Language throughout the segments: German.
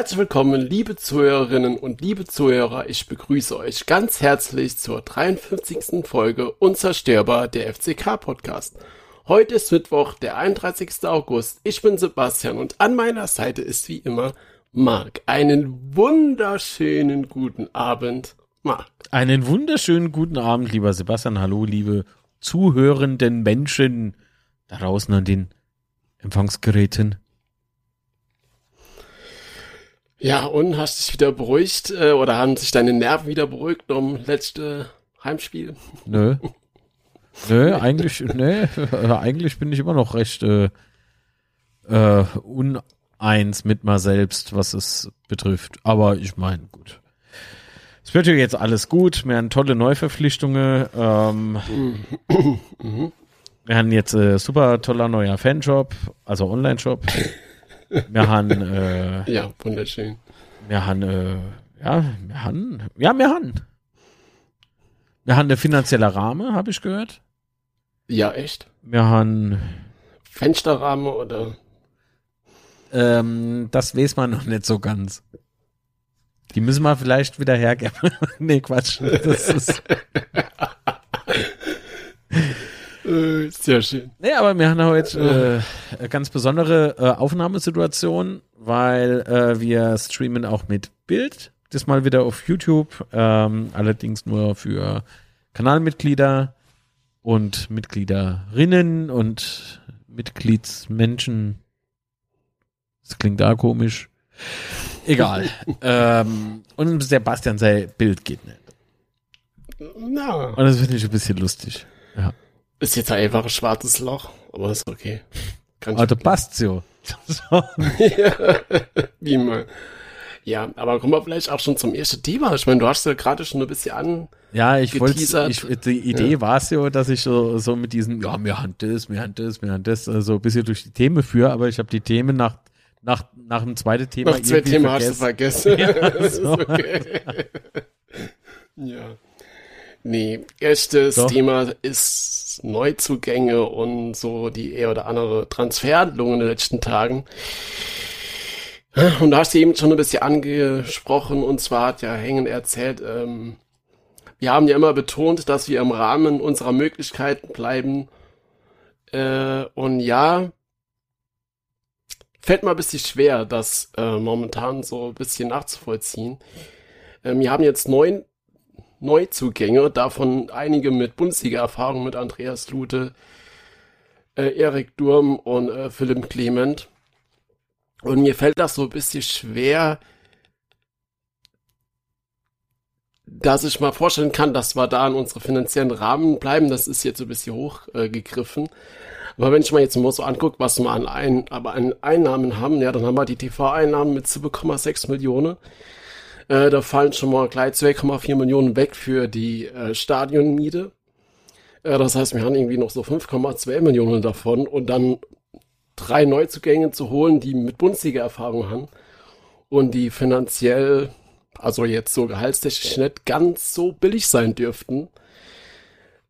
Herzlich willkommen, liebe Zuhörerinnen und liebe Zuhörer. Ich begrüße euch ganz herzlich zur 53. Folge Unzerstörbar der FCK Podcast. Heute ist Mittwoch, der 31. August. Ich bin Sebastian und an meiner Seite ist wie immer Marc. Einen wunderschönen guten Abend, Marc. Einen wunderschönen guten Abend, lieber Sebastian. Hallo, liebe zuhörenden Menschen da draußen an den Empfangsgeräten. Ja, und hast dich wieder beruhigt äh, oder haben sich deine Nerven wieder beruhigt um letzte Heimspiel? Nö. Nö, eigentlich, nö, eigentlich bin ich immer noch recht äh, äh, uneins mit mir selbst, was es betrifft. Aber ich meine, gut. Es wird ja jetzt alles gut. Wir haben tolle Neuverpflichtungen. Ähm, mhm. Wir haben jetzt äh, super toller neuer Fanshop, also Online-Shop. Wir haben äh, ja wunderschön. Wir haben äh, ja, wir haben ja, wir haben wir haben eine finanzielle Rahmen, habe ich gehört. Ja, echt? Wir haben Fensterrahmen oder ähm, das weiß man noch nicht so ganz. Die müssen wir vielleicht wieder hergeben. nee, Quatsch. Das ist Äh, sehr schön. Nee, aber wir haben heute äh, eine ganz besondere äh, Aufnahmesituation, weil äh, wir streamen auch mit Bild. Das mal wieder auf YouTube, ähm, allerdings nur für Kanalmitglieder und Mitgliederinnen und Mitgliedsmenschen. Das klingt da komisch. Egal. ähm, und Sebastian sei Bild geht nicht. Na. Und das finde ich ein bisschen lustig. Ist jetzt einfach ein schwarzes Loch, aber ist okay. Kann also passt so. ja, wie mal. Ja, aber kommen wir vielleicht auch schon zum ersten Thema. Ich meine, du hast ja gerade schon ein bisschen an. Ja, ich wollte, die Idee ja. war es ja, dass ich so, so mit diesen, ja, mir hand das, mir hand das, mir hand das, so also ein bisschen durch die Themen führe, aber ich habe die Themen nach, nach, nach dem zweiten Thema Nach zwei Themen hast du vergessen. Ja, so. okay. ja. Nee, erstes Doch. Thema ist Neuzugänge und so die eher oder andere Transferhandlungen in den letzten Tagen. Und da hast du eben schon ein bisschen angesprochen, und zwar hat ja Hängen erzählt, ähm, wir haben ja immer betont, dass wir im Rahmen unserer Möglichkeiten bleiben. Äh, und ja, fällt mal ein bisschen schwer, das äh, momentan so ein bisschen nachzuvollziehen. Ähm, wir haben jetzt neun Neuzugänge, davon einige mit Bundesliga-Erfahrung mit Andreas Lute, äh, Erik Durm und äh, Philipp Clement. Und mir fällt das so ein bisschen schwer, dass ich mal vorstellen kann, dass wir da in unsere finanziellen Rahmen bleiben. Das ist jetzt so ein bisschen hochgegriffen. Äh, aber wenn ich mal jetzt mal so angucke, was wir an, ein, an Einnahmen haben, ja, dann haben wir die TV-Einnahmen mit 7,6 Millionen. Äh, da fallen schon mal gleich 2,4 Millionen weg für die äh, Stadionmiete. Äh, das heißt, wir haben irgendwie noch so 5,2 Millionen davon und dann drei Neuzugänge zu holen, die mit Bundesliga-Erfahrung haben und die finanziell, also jetzt so gehaltstechnisch nicht ganz so billig sein dürften,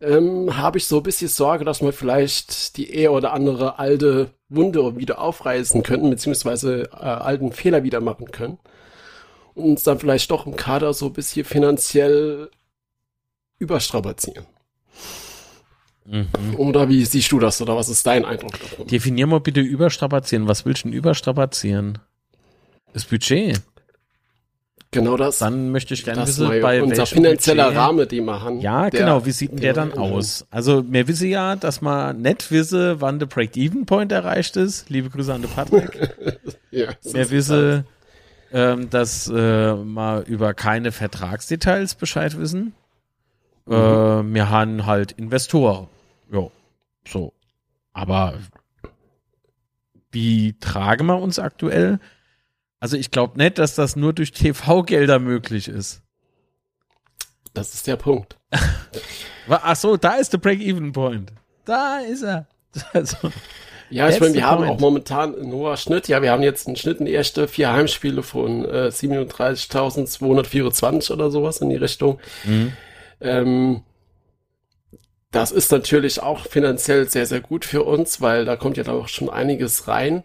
ähm, habe ich so ein bisschen Sorge, dass wir vielleicht die eher oder andere alte Wunde wieder aufreißen könnten, beziehungsweise äh, alten Fehler wieder machen können uns dann vielleicht doch im Kader so ein bisschen finanziell überstrapazieren. Mhm. Oder wie siehst du das oder was ist dein Eindruck davon? Definier mal bitte überstrapazieren. Was willst du denn überstrapazieren? Das Budget. Genau das. Dann möchte ich gerne wissen, bei unser finanzieller Budget, Rahmen, den wir haben. Ja, der, genau. Wie sieht denn der, der dann aus? Also, mir wisse ja, dass man nicht wisse, wann der Break-Even-Point erreicht ist. Liebe Grüße an den Patrick. ja, mir wisse, ähm, dass äh, wir über keine Vertragsdetails Bescheid wissen. Mhm. Äh, wir haben halt Investoren. Ja, so. Aber wie tragen wir uns aktuell? Also ich glaube nicht, dass das nur durch TV-Gelder möglich ist. Das ist der Punkt. Ach so, da ist der Break-Even-Point. Da ist er. Also. Ja, ich meine, wir haben auch momentan einen hohen Schnitt. Ja, wir haben jetzt einen Schnitt in die erste vier Heimspiele von äh, 37.224 oder sowas in die Richtung. Mhm. Ähm, das ist natürlich auch finanziell sehr, sehr gut für uns, weil da kommt ja auch schon einiges rein.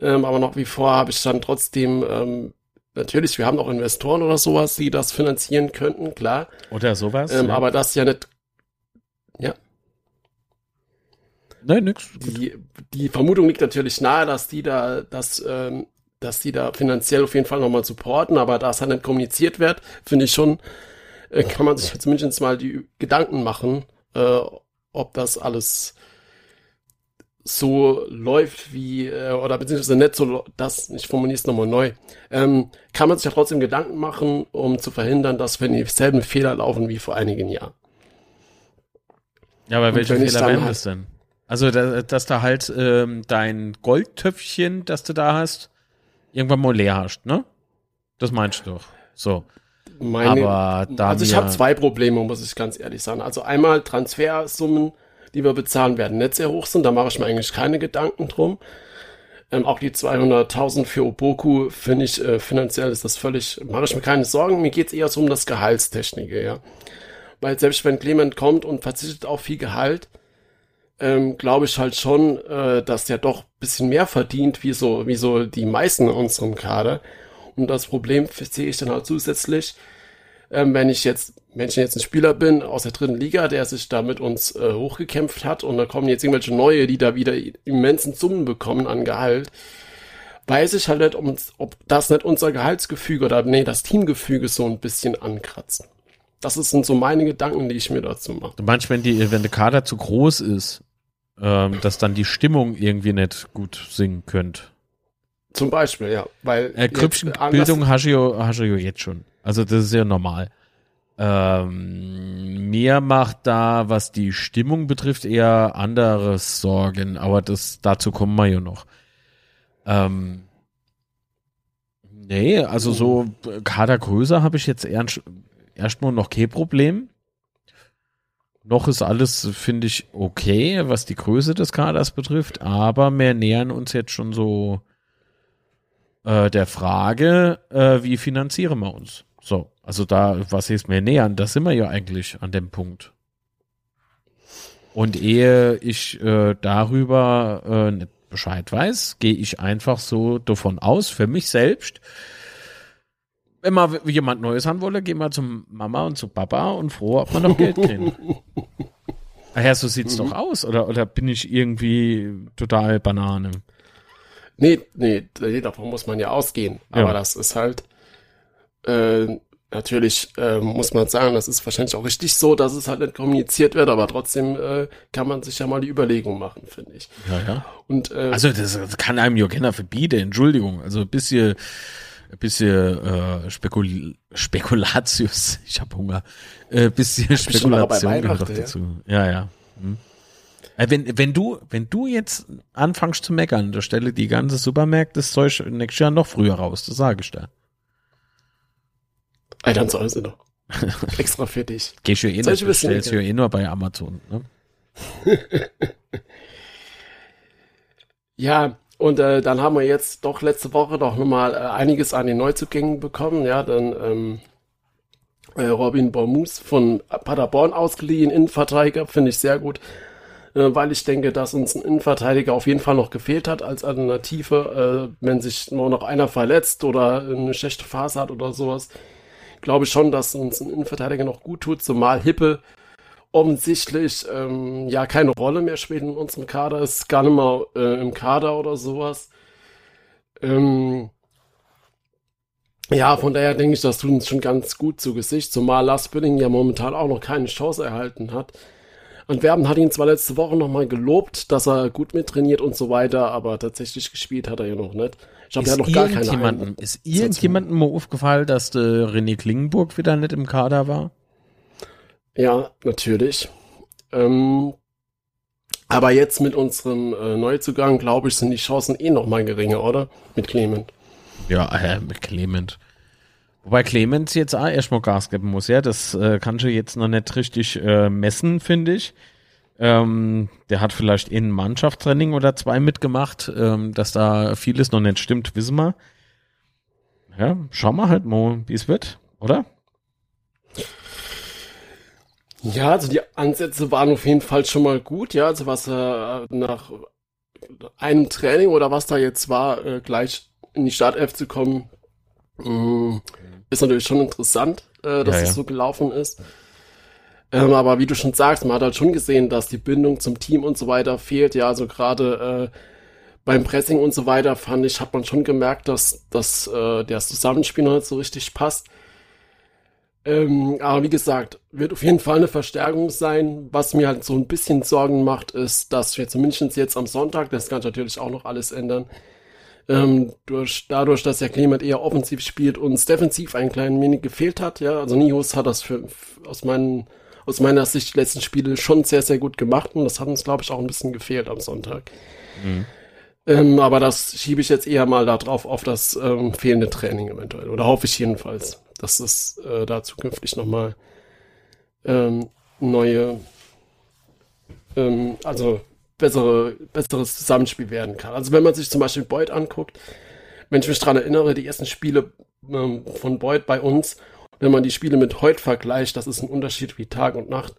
Ähm, aber noch wie vor habe ich dann trotzdem ähm, natürlich, wir haben auch Investoren oder sowas, die das finanzieren könnten, klar. Oder sowas. Ähm, ja. Aber das ja nicht, ja. Nein, nix. Die, die Vermutung liegt natürlich nahe, dass die da, dass, ähm, dass die da finanziell auf jeden Fall nochmal supporten, aber da es halt nicht kommuniziert wird, finde ich schon, äh, kann man sich zumindest mal die Gedanken machen, äh, ob das alles so läuft wie, äh, oder beziehungsweise nicht so, das, ich formuliere es nochmal neu, ähm, kann man sich ja trotzdem Gedanken machen, um zu verhindern, dass wir dieselben Fehler laufen wie vor einigen Jahren. Ja, aber welche wenn Fehler wären halt- das denn? Also, da, dass da halt ähm, dein Goldtöpfchen, das du da hast, irgendwann mal leer hast, ne? Das meinst du doch. So. Meine, Aber da also ich habe zwei Probleme, muss ich ganz ehrlich sagen. Also einmal Transfersummen, die wir bezahlen werden, nicht sehr hoch sind. Da mache ich mir eigentlich keine Gedanken drum. Ähm, auch die 200.000 für Oboku finde ich äh, finanziell ist das völlig, mache ich mir keine Sorgen. Mir geht's eher so um das Gehaltstechnische, ja. Weil selbst wenn Clement kommt und verzichtet auf viel Gehalt, ähm, glaube ich halt schon, äh, dass der doch bisschen mehr verdient, wie so, wie so die meisten in unserem Kader. Und das Problem sehe ich dann halt zusätzlich, ähm, wenn ich jetzt, wenn ich jetzt ein Spieler bin aus der dritten Liga, der sich da mit uns äh, hochgekämpft hat und da kommen jetzt irgendwelche neue, die da wieder immensen Summen bekommen an Gehalt, weiß ich halt nicht, ob, ob das nicht unser Gehaltsgefüge oder nee, das Teamgefüge so ein bisschen ankratzen. Das sind so meine Gedanken, die ich mir dazu mache. Du meinst, wenn, die, wenn der Kader zu groß ist, ähm, dass dann die Stimmung irgendwie nicht gut singen könnt. Zum Beispiel, ja. Weil Äh, hast du ja jetzt schon. Also das ist ja normal. Ähm, mir macht da, was die Stimmung betrifft, eher andere Sorgen, aber das dazu kommen wir ja noch. Ähm, nee, also so äh, Kadergröße habe ich jetzt erst- erstmal noch kein Problem. Noch ist alles, finde ich, okay, was die Größe des Kaders betrifft, aber wir nähern uns jetzt schon so äh, der Frage, äh, wie finanzieren wir uns? So, also da, was ist mir nähern? Da sind wir ja eigentlich an dem Punkt. Und ehe ich äh, darüber äh, Bescheid weiß, gehe ich einfach so davon aus, für mich selbst, wenn mal jemand Neues haben wolle, gehen wir zum Mama und zu Papa und froh, ob wir noch Geld kriegen. Ah ja, so sieht's doch aus. Oder, oder bin ich irgendwie total Banane? Nee, nee, davon muss man ja ausgehen. Aber Ja. das ist halt, äh, natürlich äh, muss man sagen, das ist wahrscheinlich auch richtig so, dass es halt nicht kommuniziert wird, aber trotzdem äh, kann man sich ja mal die Überlegung machen, finde ich. Ja, ja. Und äh, Also das, kann einem ja keiner verbieten, Entschuldigung. Also ein bisschen, bisschen äh, Spekul Spekulatius, ich habe Hunger. Äh, bisschen bei Spekulation gehört doch Weihnachten, ja. dazu. Ja, ja. Hm. Äh, Wenn, wenn du, wenn du jetzt anfängst zu meckern, da stelle die ganze Supermärkte das Zeug nächstes Jahr noch früher raus, das sage ich da. ey, dann soll sie doch. Extra für dich. Gehst du eh nicht, bestellst du ja eh nur bei Amazon. Ne? Ja, und äh, dann haben wir jetzt doch letzte Woche doch nochmal äh, einiges an den Neuzugängen bekommen. Ja, dann ähm, äh, Robin Bormus von Paderborn ausgeliehen, Innenverteidiger, finde ich sehr gut, äh, weil ich denke, dass uns ein Innenverteidiger auf jeden Fall noch gefehlt hat als Alternative, äh, wenn sich nur noch einer verletzt oder eine schlechte Phase hat oder sowas. Glaube ich schon, dass uns ein Innenverteidiger noch gut tut, zumal Hippe offensichtlich ähm, ja keine Rolle mehr spielt in unserem Kader, ist gar nicht mal äh, im Kader oder sowas. Ähm, ja, von daher denke ich, das tut uns schon ganz gut zu Gesicht, zumal Lars Billing ja momentan auch noch keine Chance erhalten hat. Antwerpen hat ihn zwar letzte Woche nochmal gelobt, dass er gut mittrainiert und so weiter, aber tatsächlich gespielt hat er ja noch nicht. Ich glaube, er Ist, hat noch gar keine ist irgendjemandem mal aufgefallen, dass René Klingenburg wieder nicht im Kader war? Ja, natürlich. Ähm, aber jetzt mit unserem äh, Neuzugang, glaube ich, sind die Chancen eh noch mal geringer, oder? Mit Clement. Ja, äh, mit Clement. Wobei Clemens jetzt auch erstmal Gas geben muss, ja. Das äh, kannst du jetzt noch nicht richtig äh, messen, finde ich. Ähm, der hat vielleicht in Mannschaftstraining oder zwei mitgemacht, ähm, dass da vieles noch nicht stimmt, wissen wir. Ja, schauen wir halt mal, wie es wird, oder? Ja, also die Ansätze waren auf jeden Fall schon mal gut, ja. Also was äh, nach einem Training oder was da jetzt war, äh, gleich in die Startelf zu kommen, Mm, ist natürlich schon interessant, äh, dass Ja, es ja. so gelaufen ist. Ähm, aber wie du schon sagst, man hat halt schon gesehen, dass die Bindung zum Team und so weiter fehlt. Ja, also gerade äh, beim Pressing und so weiter fand ich, hat man schon gemerkt, dass, dass äh, das Zusammenspiel noch nicht so richtig passt. Ähm, aber wie gesagt, wird auf jeden Fall eine Verstärkung sein. Was mir halt so ein bisschen Sorgen macht, ist, dass wir zumindest jetzt am Sonntag, das kann natürlich auch noch alles ändern, ähm, durch, dadurch, dass der Clement eher offensiv spielt, uns defensiv ein klein wenig gefehlt hat. Ja, also Nihus hat das für, aus, meinen, aus meiner Sicht die letzten Spiele schon sehr, sehr gut gemacht und das hat uns, glaube ich, auch ein bisschen gefehlt am Sonntag. Ähm, aber das schiebe ich jetzt eher mal darauf auf das ähm, fehlende Training eventuell. Oder hoffe ich jedenfalls, dass es äh, da zukünftig nochmal ähm, neue, ähm, also bessere, besseres Zusammenspiel werden kann. Also wenn man sich zum Beispiel Boyd anguckt, wenn ich mich daran erinnere, die ersten Spiele ähm, von Boyd bei uns, wenn man die Spiele mit heute vergleicht, das ist ein Unterschied wie Tag und Nacht.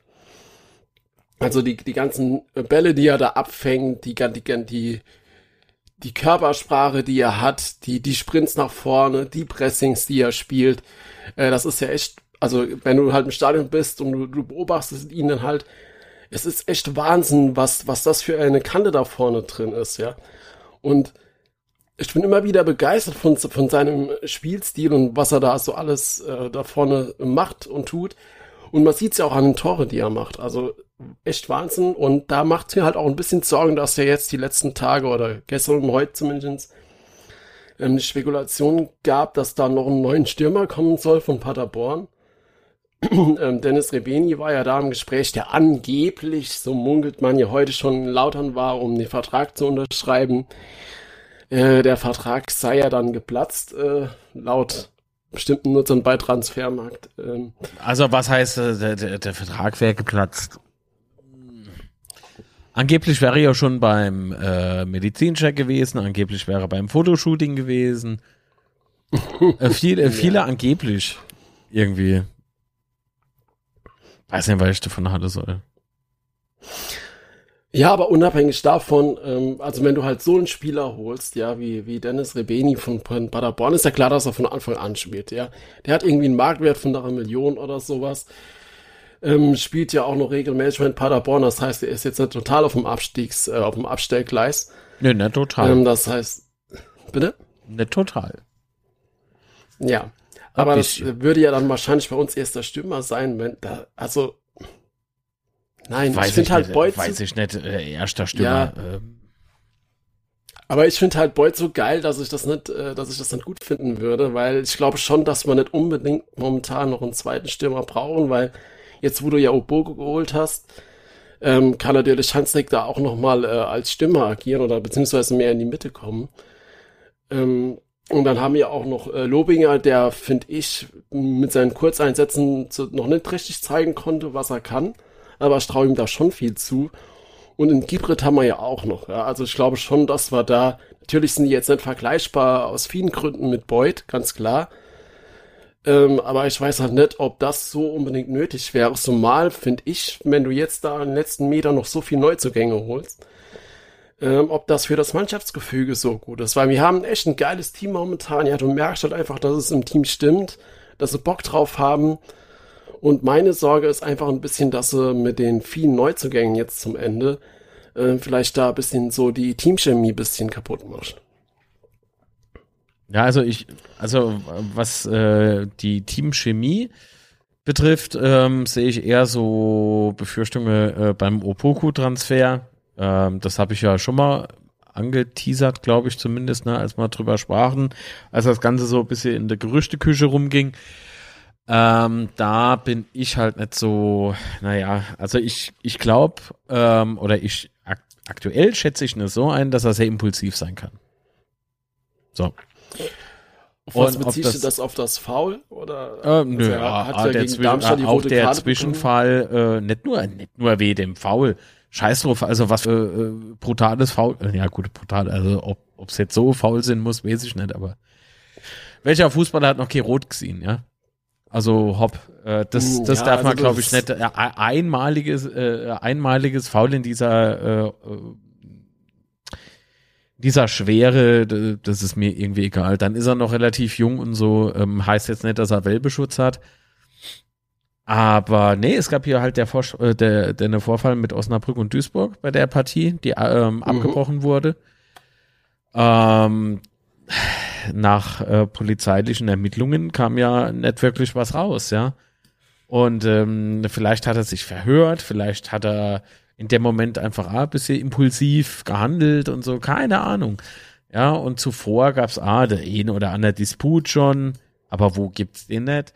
Also die, die ganzen Bälle, die er da abfängt, die, die, die, die Körpersprache, die er hat, die, die Sprints nach vorne, die Pressings, die er spielt, äh, das ist ja echt, also wenn du halt im Stadion bist und du, du beobachtest ihn dann halt, es ist echt Wahnsinn, was, was das für eine Kante da vorne drin ist, ja. Und ich bin immer wieder begeistert von, von seinem Spielstil und was er da so alles äh, da vorne macht und tut. Und man sieht es ja auch an den Tore, die er macht. Also echt Wahnsinn. Und da macht es mir halt auch ein bisschen Sorgen, dass er jetzt die letzten Tage oder gestern und heute zumindest ähm, Spekulation gab, dass da noch ein neuen Stürmer kommen soll von Paderborn. ähm, Dennis Rebeni war ja da im Gespräch, der angeblich, so munkelt man ja heute schon Lautern war, um den Vertrag zu unterschreiben. Äh, der Vertrag sei ja dann geplatzt, äh, laut bestimmten Nutzern bei Transfermarkt. Ähm, Also was heißt, äh, der, der, der Vertrag wäre geplatzt? Angeblich wäre er ja schon beim äh, Medizincheck gewesen, angeblich wäre er beim Fotoshooting gewesen. äh, viel, äh, viele angeblich irgendwie. Weiß nicht, was ich davon hatte soll. Ja, aber unabhängig davon, ähm, also wenn du halt so einen Spieler holst, ja, wie, wie Dennis Rebeni von, von Paderborn, ist ja klar, dass er von Anfang an spielt, ja. Der hat irgendwie einen Marktwert von einer Million oder sowas. Ähm, spielt ja auch noch regelmäßig in Paderborn, das heißt, er ist jetzt nicht total auf dem Abstiegs, äh, auf dem Abstellgleis. Nee, nicht total. Ähm, das heißt, bitte? nicht total. Ja. Aber Ein das bisschen. würde ja dann wahrscheinlich bei uns erster Stürmer sein, wenn da, also, nein, Weiß ich finde halt Beutz weiß ich nicht, äh, erster Stürmer. ähm, Aber ich finde halt Boyd so geil, dass ich das nicht, äh, dass ich das nicht gut finden würde, weil ich glaube schon, dass wir nicht unbedingt momentan noch einen zweiten Stürmer brauchen, weil jetzt, wo du ja Obogo geholt hast, ähm, kann natürlich Hanslik da auch noch mal äh, als Stürmer agieren oder beziehungsweise mehr in die Mitte kommen. Ähm, und dann haben wir auch noch äh, Lobinger, der, finde ich, mit seinen Kurzeinsätzen zu, noch nicht richtig zeigen konnte, was er kann. Aber ich traue ihm da schon viel zu. Und in Gibrit haben wir ja auch noch. Ja. Also ich glaube schon, dass wir da, natürlich sind die jetzt nicht vergleichbar aus vielen Gründen mit Boyd, ganz klar. Ähm, aber ich weiß halt nicht, ob das so unbedingt nötig wäre. Zumal finde ich, wenn du jetzt da in den letzten Metern noch so viel Neuzugänge holst, ähm, ob das für das Mannschaftsgefüge so gut ist. Weil wir haben echt ein geiles Team momentan. Ja, du merkst halt einfach, dass es im Team stimmt, dass sie Bock drauf haben. Und meine Sorge ist einfach ein bisschen, dass sie mit den vielen Neuzugängen jetzt zum Ende äh, vielleicht da ein bisschen so die Teamchemie ein bisschen kaputt macht. Ja, also ich, also was äh, die Teamchemie betrifft, ähm, sehe ich eher so Befürchtungen äh, beim Opoku-Transfer. Ähm, das habe ich ja schon mal angeteasert, glaube ich zumindest, ne, als wir drüber sprachen, als das Ganze so ein bisschen in der Gerüchteküche rumging. Ähm, da bin ich halt nicht so, naja, also ich, ich glaube, ähm, oder ich ak aktuell schätze ich nur so ein, dass er sehr impulsiv sein kann. So. Auf was beziehst das- du das auf das Foul? Oder Ähm, nö, er ah, hat ah, ja der gegen Darmstadt die auch rote der Karte Zwischenfall, äh, nicht nur, nicht nur weh dem Foul. Scheiß drauf, also was für äh, brutales Foul, äh, ja gut, brutal, also ob es jetzt so faul sein muss, weiß ich nicht, aber welcher Fußballer hat noch kein Rot gesehen, ja? Also Hopp, äh, das, Mm, das ja, darf man, also glaube ich, nicht. Äh, einmaliges, äh, einmaliges Foul in dieser äh, äh, dieser Schwere, das ist mir irgendwie egal. Dann ist er noch relativ jung und so, ähm, heißt jetzt nicht, dass er Welbeschutz hat. Aber nee, es gab hier halt der, Vor äh, der, der eine Vorfall mit Osnabrück und Duisburg bei der Partie, die ähm, mhm. abgebrochen wurde. Ähm, nach äh, polizeilichen Ermittlungen kam ja nicht wirklich was raus, ja. Und ähm, vielleicht hat er sich verhört, vielleicht hat er in dem Moment einfach ah, ein bisschen impulsiv gehandelt und so, keine Ahnung. Ja, und zuvor gab es ah, der eine oder andere Disput schon, aber wo gibt's den nicht?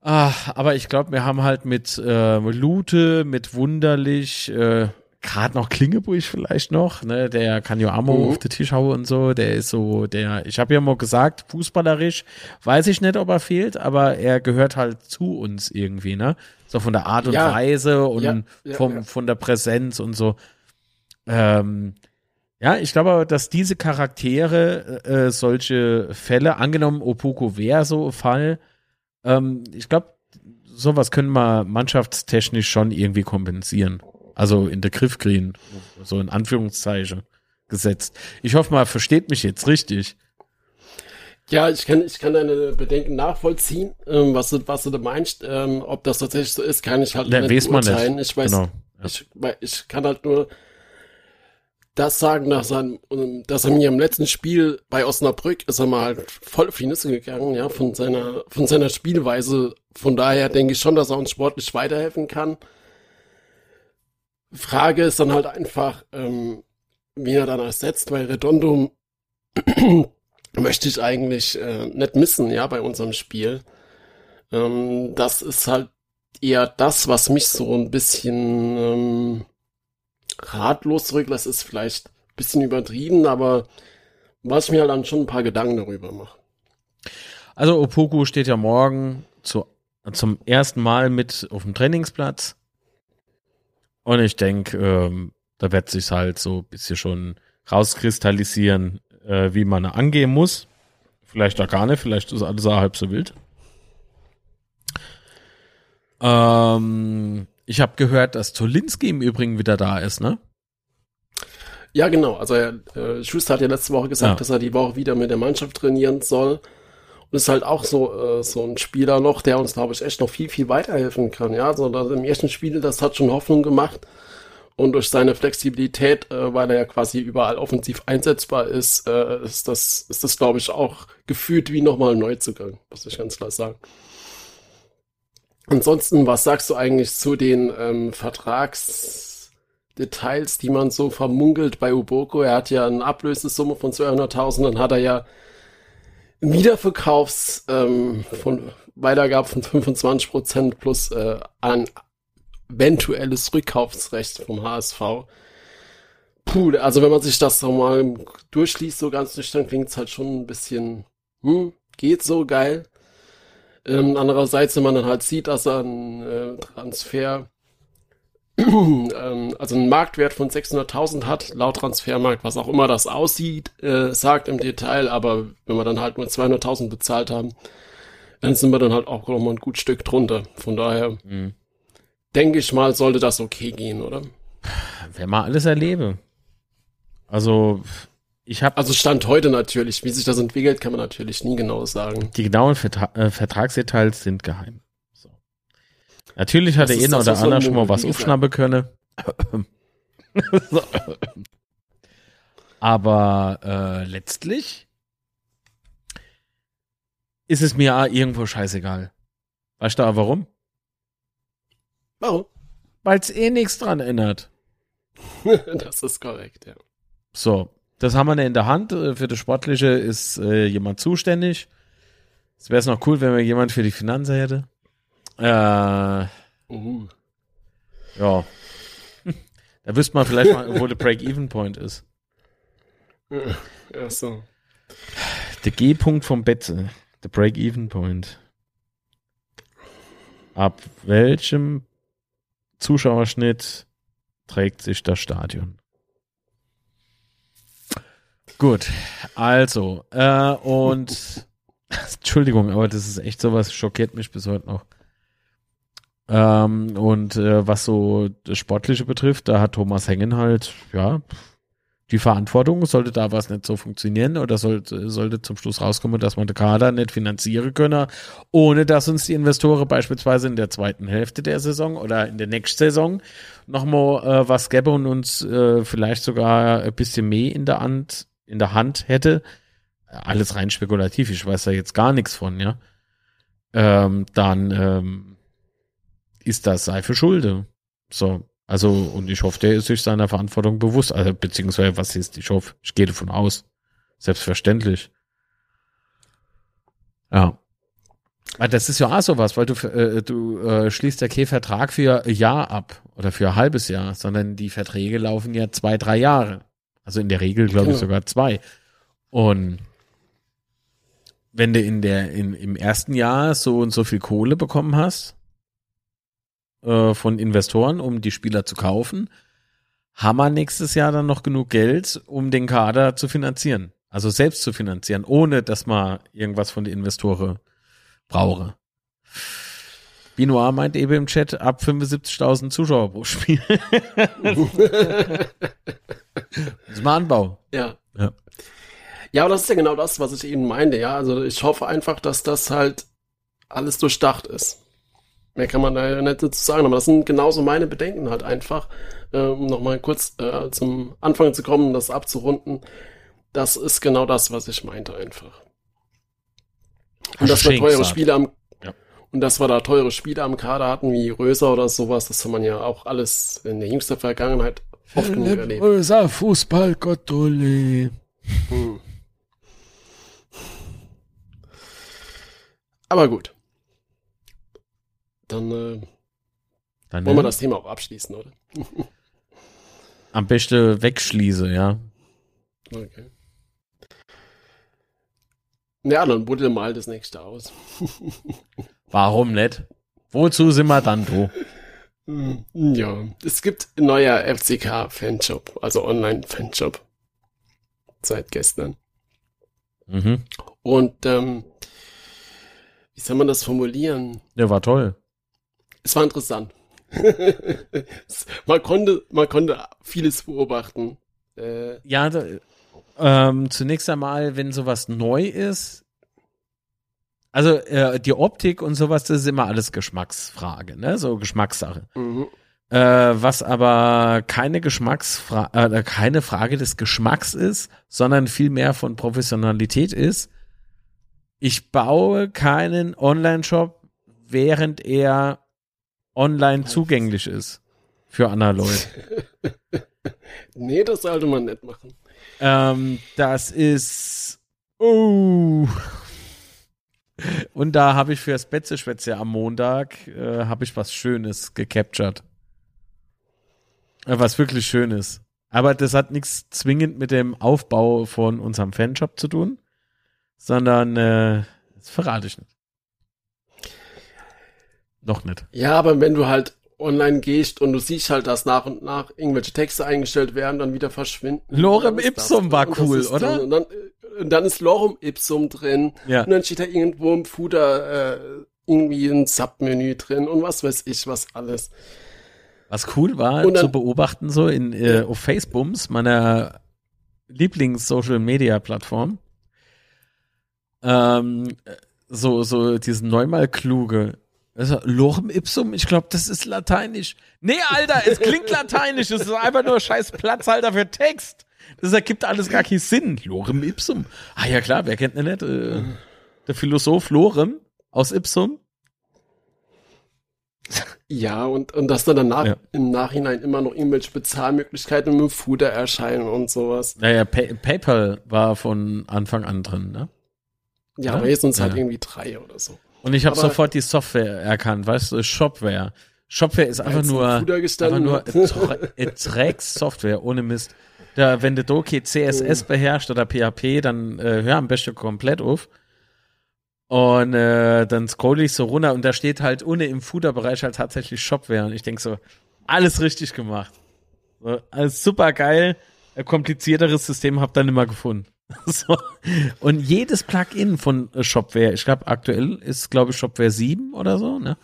Ah, aber ich glaube, wir haben halt mit äh, Lute, mit Wunderlich, äh, gerade noch Klingeburg vielleicht noch, ne, der kann ja Ammo mhm. auf den Tisch hauen und so, der ist so, der, ich habe ja mal gesagt, fußballerisch, weiß ich nicht, ob er fehlt, aber er gehört halt zu uns irgendwie, ne, so von der Art und ja. Weise und ja, ja, vom, von der Präsenz und so. Ähm, ja, ich glaube, dass diese Charaktere äh, solche Fälle, angenommen Opoku wäre so Fall, ähm, ich glaube, sowas können wir mannschaftstechnisch schon irgendwie kompensieren. Also in der Griff kriegen, so in Anführungszeichen gesetzt. Ich hoffe mal, versteht mich jetzt richtig. Ja, ich kann, ich kann deine Bedenken nachvollziehen, ähm, was, du, was du da meinst. Ähm, ob das tatsächlich so ist, kann ich halt ja, nicht beurteilen. Ich weiß, genau. ja. ich, ich kann halt nur das sagen, dass er, dass er mir im letzten Spiel bei Osnabrück ist er mal halt voll auf die Nüsse gegangen, ja, von seiner, von seiner Spielweise. Von daher denke ich schon, dass er uns sportlich weiterhelfen kann. Frage ist dann halt einfach, ähm, wie er dann ersetzt, weil Redondo möchte ich eigentlich äh, nicht missen, ja, bei unserem Spiel. Ähm, das ist halt eher das, was mich so ein bisschen ähm, ratlos zurücklässt, ist vielleicht ein bisschen übertrieben, aber was ich mir halt dann schon ein paar Gedanken darüber mache. Also Opoku steht ja morgen zu, zum ersten Mal mit auf dem Trainingsplatz. Und ich denke, ähm, da wird sich halt so ein bisschen schon rauskristallisieren, äh, wie man angehen muss. Vielleicht auch gar nicht, vielleicht ist alles auch halb so wild. Ähm, ich habe gehört, dass Tolinski im Übrigen wieder da ist, ne? Ja, genau. Also äh, Schuster hat ja letzte Woche gesagt, ja. dass er die Woche wieder mit der Mannschaft trainieren soll. Und ist halt auch so, äh, so ein Spieler noch, der uns, glaube ich, echt noch viel, viel weiterhelfen kann. Ja, also im ersten Spiel, das hat schon Hoffnung gemacht. Und durch seine Flexibilität, äh, weil er ja quasi überall offensiv einsetzbar ist, äh, ist das, ist das, glaube ich, auch gefühlt wie nochmal ein Neuzugang, muss ich ganz klar sagen. Ansonsten, was sagst du eigentlich zu den ähm, Vertragsdetails, die man so vermunkelt bei Uboko? Er hat ja eine Ablösesumme von 200.000, dann hat er ja Wiederverkaufs ähm, von Weitergabe von 25 Prozent plus äh, ein eventuelles Rückkaufsrecht vom HSV. Puh, also wenn man sich das so mal durchliest, so ganz nüchtern, klingt es halt schon ein bisschen, hm, geht so geil. Ähm, andererseits, wenn man dann halt sieht, dass er einen äh, Transfer, also einen Marktwert von 600.000 hat, laut Transfermarkt, was auch immer das aussieht, äh, sagt im Detail, aber wenn wir dann halt nur 200.000 bezahlt haben, dann sind wir dann halt auch noch mal ein gut Stück drunter. Von daher mhm. denke ich mal, sollte das okay gehen, oder? Wer mal alles erlebe. Also ich habe also Stand heute natürlich, wie sich das entwickelt, kann man natürlich nie genau sagen. Die genauen Vertra äh, Vertragsdetails sind geheim. Natürlich hat der eine oder andere schon mal was aufschnappen können. so. Aber äh, letztlich ist es mir irgendwo scheißegal. Weißt du aber warum? Warum? Weil es eh nichts dran ändert. das ist korrekt, ja. So, das haben wir in der Hand. Äh, für das Sportliche ist äh, jemand zuständig. Es wäre es noch cool, wenn wir jemand für die Finanzen hätte. Äh, uh. Ja. Da wüsste man vielleicht mal, wo der Break-Even-Point ist. Ja, so. Der G-Punkt vom Betze. Der Break-Even-Point. Ab welchem Zuschauerschnitt trägt sich das Stadion? Gut, also, äh, und Entschuldigung, aber das ist echt sowas, schockiert mich bis heute noch. Ähm, und äh, was so das Sportliche betrifft, da hat Thomas Hengen halt, ja, die Verantwortung, sollte da was nicht so funktionieren oder sollte, sollte zum Schluss rauskommen, dass man den Kader nicht finanzieren könne, ohne dass uns die Investoren beispielsweise in der zweiten Hälfte der Saison oder in der nächsten Saison nochmal äh, was gäbe und uns äh, vielleicht sogar ein bisschen mehr in der Hand, in der Hand hätte. Alles rein spekulativ, ich weiß da jetzt gar nichts von, ja. Ähm, dann ähm, ist das sei für Schulde. So, also, und ich hoffe, der ist sich seiner Verantwortung bewusst. Also, beziehungsweise, was ist, ich hoffe, ich gehe davon aus. Selbstverständlich. Ja. Aber das ist ja auch sowas, weil du, äh, du äh, schließt ja keinen Vertrag für ein Jahr ab oder für ein halbes Jahr, sondern die Verträge laufen ja zwei, drei Jahre. Also in der Regel, glaube ich, sogar zwei. Und wenn du in der, in, im ersten Jahr so und so viel Kohle bekommen hast, äh, von Investoren, um die Spieler zu kaufen, haben wir nächstes Jahr dann noch genug Geld, um den Kader zu finanzieren. Also selbst zu finanzieren, ohne dass man irgendwas von den Investoren brauche. Binoir meint eben im Chat ab 75.000 Zuschauer pro Spiel. das ist mal Anbau. Ja. ja. Ja, aber das ist ja genau das, was ich eben meinte. Ja, also ich hoffe einfach, dass das halt alles durchdacht ist. Mehr kann man da ja nicht dazu sagen, aber das sind genauso meine Bedenken halt einfach, äh, um nochmal kurz äh, zum Anfang zu kommen, das abzurunden. Das ist genau das, was ich meinte einfach. Und dass wir teure Spiele am ja. und dass wir da teure Spiele am Kader hatten, wie Röser oder sowas, das haben man ja auch alles in der jüngsten Vergangenheit oft genug erlebt. Röser, Fußball, Gottoli. Hm. Aber gut. Dann, äh, Dann wollen wir das Thema auch abschließen, oder? Am besten wegschließe, ja. Okay. Ja, dann buddel mal das nächste aus. Warum nicht? Wozu sind wir dann, du? Ja, es gibt ein neuer FCK-Fanshop, also Online-Fanshop. Seit gestern. Mhm. Und ähm, wie soll man das formulieren? Der war toll es war interessant. man konnte, man konnte vieles beobachten. Äh, ja, da, ähm, zunächst einmal, wenn sowas neu ist, also äh, die Optik und sowas, das ist immer alles Geschmacksfrage, ne? So Geschmackssache. Mhm. Äh, was aber keine Geschmacksfrage, äh, keine Frage des Geschmacks ist, sondern vielmehr von Professionalität ist. Ich baue keinen Online-Shop, während er online zugänglich ist für Leute. nee, das sollte man nicht machen. Ähm, das ist. Oh. Und da habe ich fürs Betzeschwätze am Montag äh, habe ich was Schönes gecaptured. Äh, was wirklich Schönes. Aber das hat nichts zwingend mit dem Aufbau von unserem Fanshop zu tun, sondern äh, das verrate ich nicht. Noch nicht. Ja, aber wenn du halt online gehst und du siehst halt, dass nach und nach irgendwelche Texte eingestellt werden, dann wieder verschwinden. Lorem Ipsum war cool, oder? Dann, und, dann, und dann ist Lorem Ipsum drin. Ja. Und dann steht da irgendwo im Footer äh, irgendwie ein Submenü drin und was weiß ich, was alles. Was cool war dann, zu beobachten, so in äh, auf Facebooks, meiner Lieblings-Social-Media-Plattform, ähm, so, so diesen neunmal kluge also, Lorem ipsum, ich glaube, das ist lateinisch. Nee, Alter, es klingt lateinisch. Es ist einfach nur scheiß Platzhalter für Text. Das ergibt alles gar keinen Sinn. Lorem ipsum. Ah ja klar, wer kennt denn nicht? Äh, der Philosoph Lorem aus Ipsum. Ja, und, und dass dann danach ja. im Nachhinein immer noch irgendwelche Bezahlmöglichkeiten mit dem Footer erscheinen und sowas. Naja, Pay PayPal war von Anfang an drin, ne? Ja, ja? aber jetzt sind es halt ja. irgendwie drei oder so. Und ich habe sofort die Software erkannt, weißt du, Shopware. Shopware ist einfach nur, einfach nur Dreckssoftware, ohne Mist. Da, wenn du Doki CSS oh. beherrscht oder PHP, dann äh, hör am besten komplett auf. Und äh, dann scroll ich so runter und da steht halt ohne im Footer-Bereich halt tatsächlich Shopware. Und ich denk so, alles richtig gemacht. So, alles super geil. Ein komplizierteres System hab dann immer gefunden. So. Und jedes Plugin von Shopware, ich glaube, aktuell ist, glaube ich, Shopware 7 oder so, ne?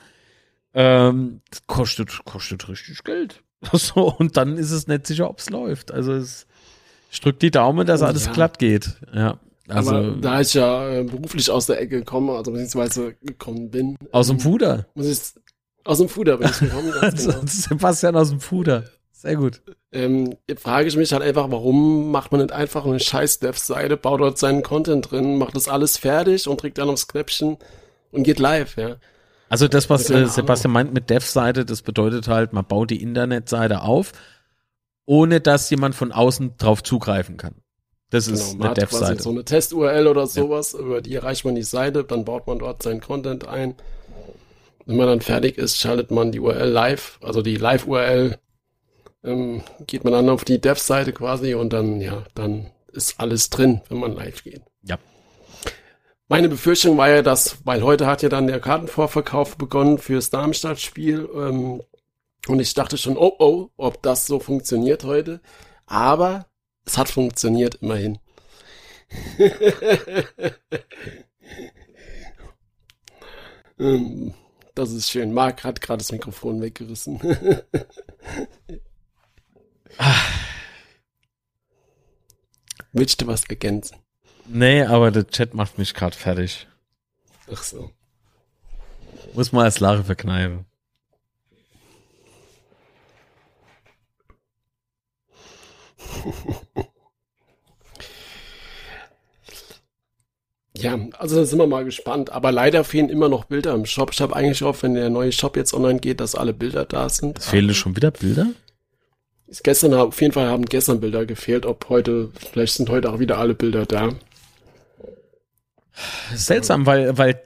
Ähm, kostet, kostet richtig Geld. So, und dann ist es nicht sicher, ob es läuft. Also es, Ich drück die Daumen, dass alles Ja. glatt geht. Ja. Also Aber da ich ja äh, beruflich aus der Ecke komme, also beziehungsweise gekommen bin, aus dem Fuder. muss ich aus dem Fuder bin ich gekommen, Also, genau. Sebastian aus dem Fuder. Sehr gut. Ähm, jetzt frage ich mich halt einfach, warum macht man nicht einfach eine scheiß Dev-Seite, baut dort seinen Content drin, macht das alles fertig und trägt dann aufs Knöpfchen und geht live, ja. Also das, was äh. Sebastian meint mit Dev-Seite, das bedeutet halt, man baut die Internetseite auf, ohne dass jemand von außen drauf zugreifen kann. Das ist Genau, man eine hat quasi Dev-Seite. so eine Test-URL oder sowas, über die erreicht man die Seite, dann baut man dort seinen Content ein. Wenn man dann fertig ist, schaltet man die URL live, also die Live-URL, ähm, geht man dann auf die Dev-Seite quasi und dann, ja, dann ist alles drin, wenn man live geht. Ja. Meine Befürchtung war ja, dass, weil heute hat ja dann der Kartenvorverkauf begonnen fürs Darmstadt-Spiel, ähm, und ich dachte schon, oh oh, ob das so funktioniert heute. Aber es hat funktioniert immerhin. Ähm, das ist schön. Marc hat gerade das Mikrofon weggerissen. Willst du was ergänzen? Nee, aber der Chat macht mich gerade fertig. Ach so. Muss mal als Lache verkneifen. Ja, also da sind wir mal gespannt. Aber leider fehlen immer noch Bilder im Shop. Ich habe eigentlich gehofft, wenn der neue Shop jetzt online geht, dass alle Bilder da sind. Es fehlen schon wieder Bilder? Ist gestern auf jeden Fall haben gestern Bilder gefehlt. Ob heute, vielleicht sind heute auch wieder alle Bilder da. Seltsam, weil, weil,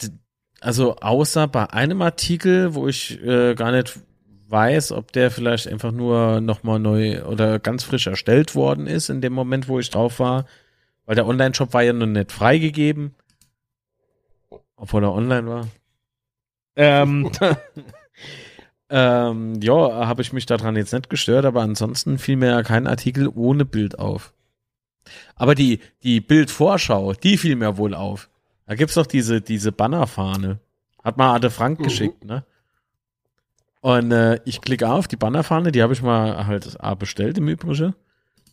also außer bei einem Artikel, wo ich äh, gar nicht weiß, ob der vielleicht einfach nur nochmal neu oder ganz frisch erstellt worden ist in dem Moment, wo ich drauf war, weil der Online-Shop war ja noch nicht freigegeben, obwohl er online war. Ähm, ähm, ja, habe ich mich daran jetzt nicht gestört, aber ansonsten fiel mir ja kein Artikel ohne Bild auf. Aber die, die Bildvorschau, die fiel mir wohl auf. Da gibt's doch diese, diese Bannerfahne. Hat mal Ade Frank Mhm. geschickt, ne? Und äh, ich klicke auf die Bannerfahne, die habe ich mal halt A, bestellt im Übrigen,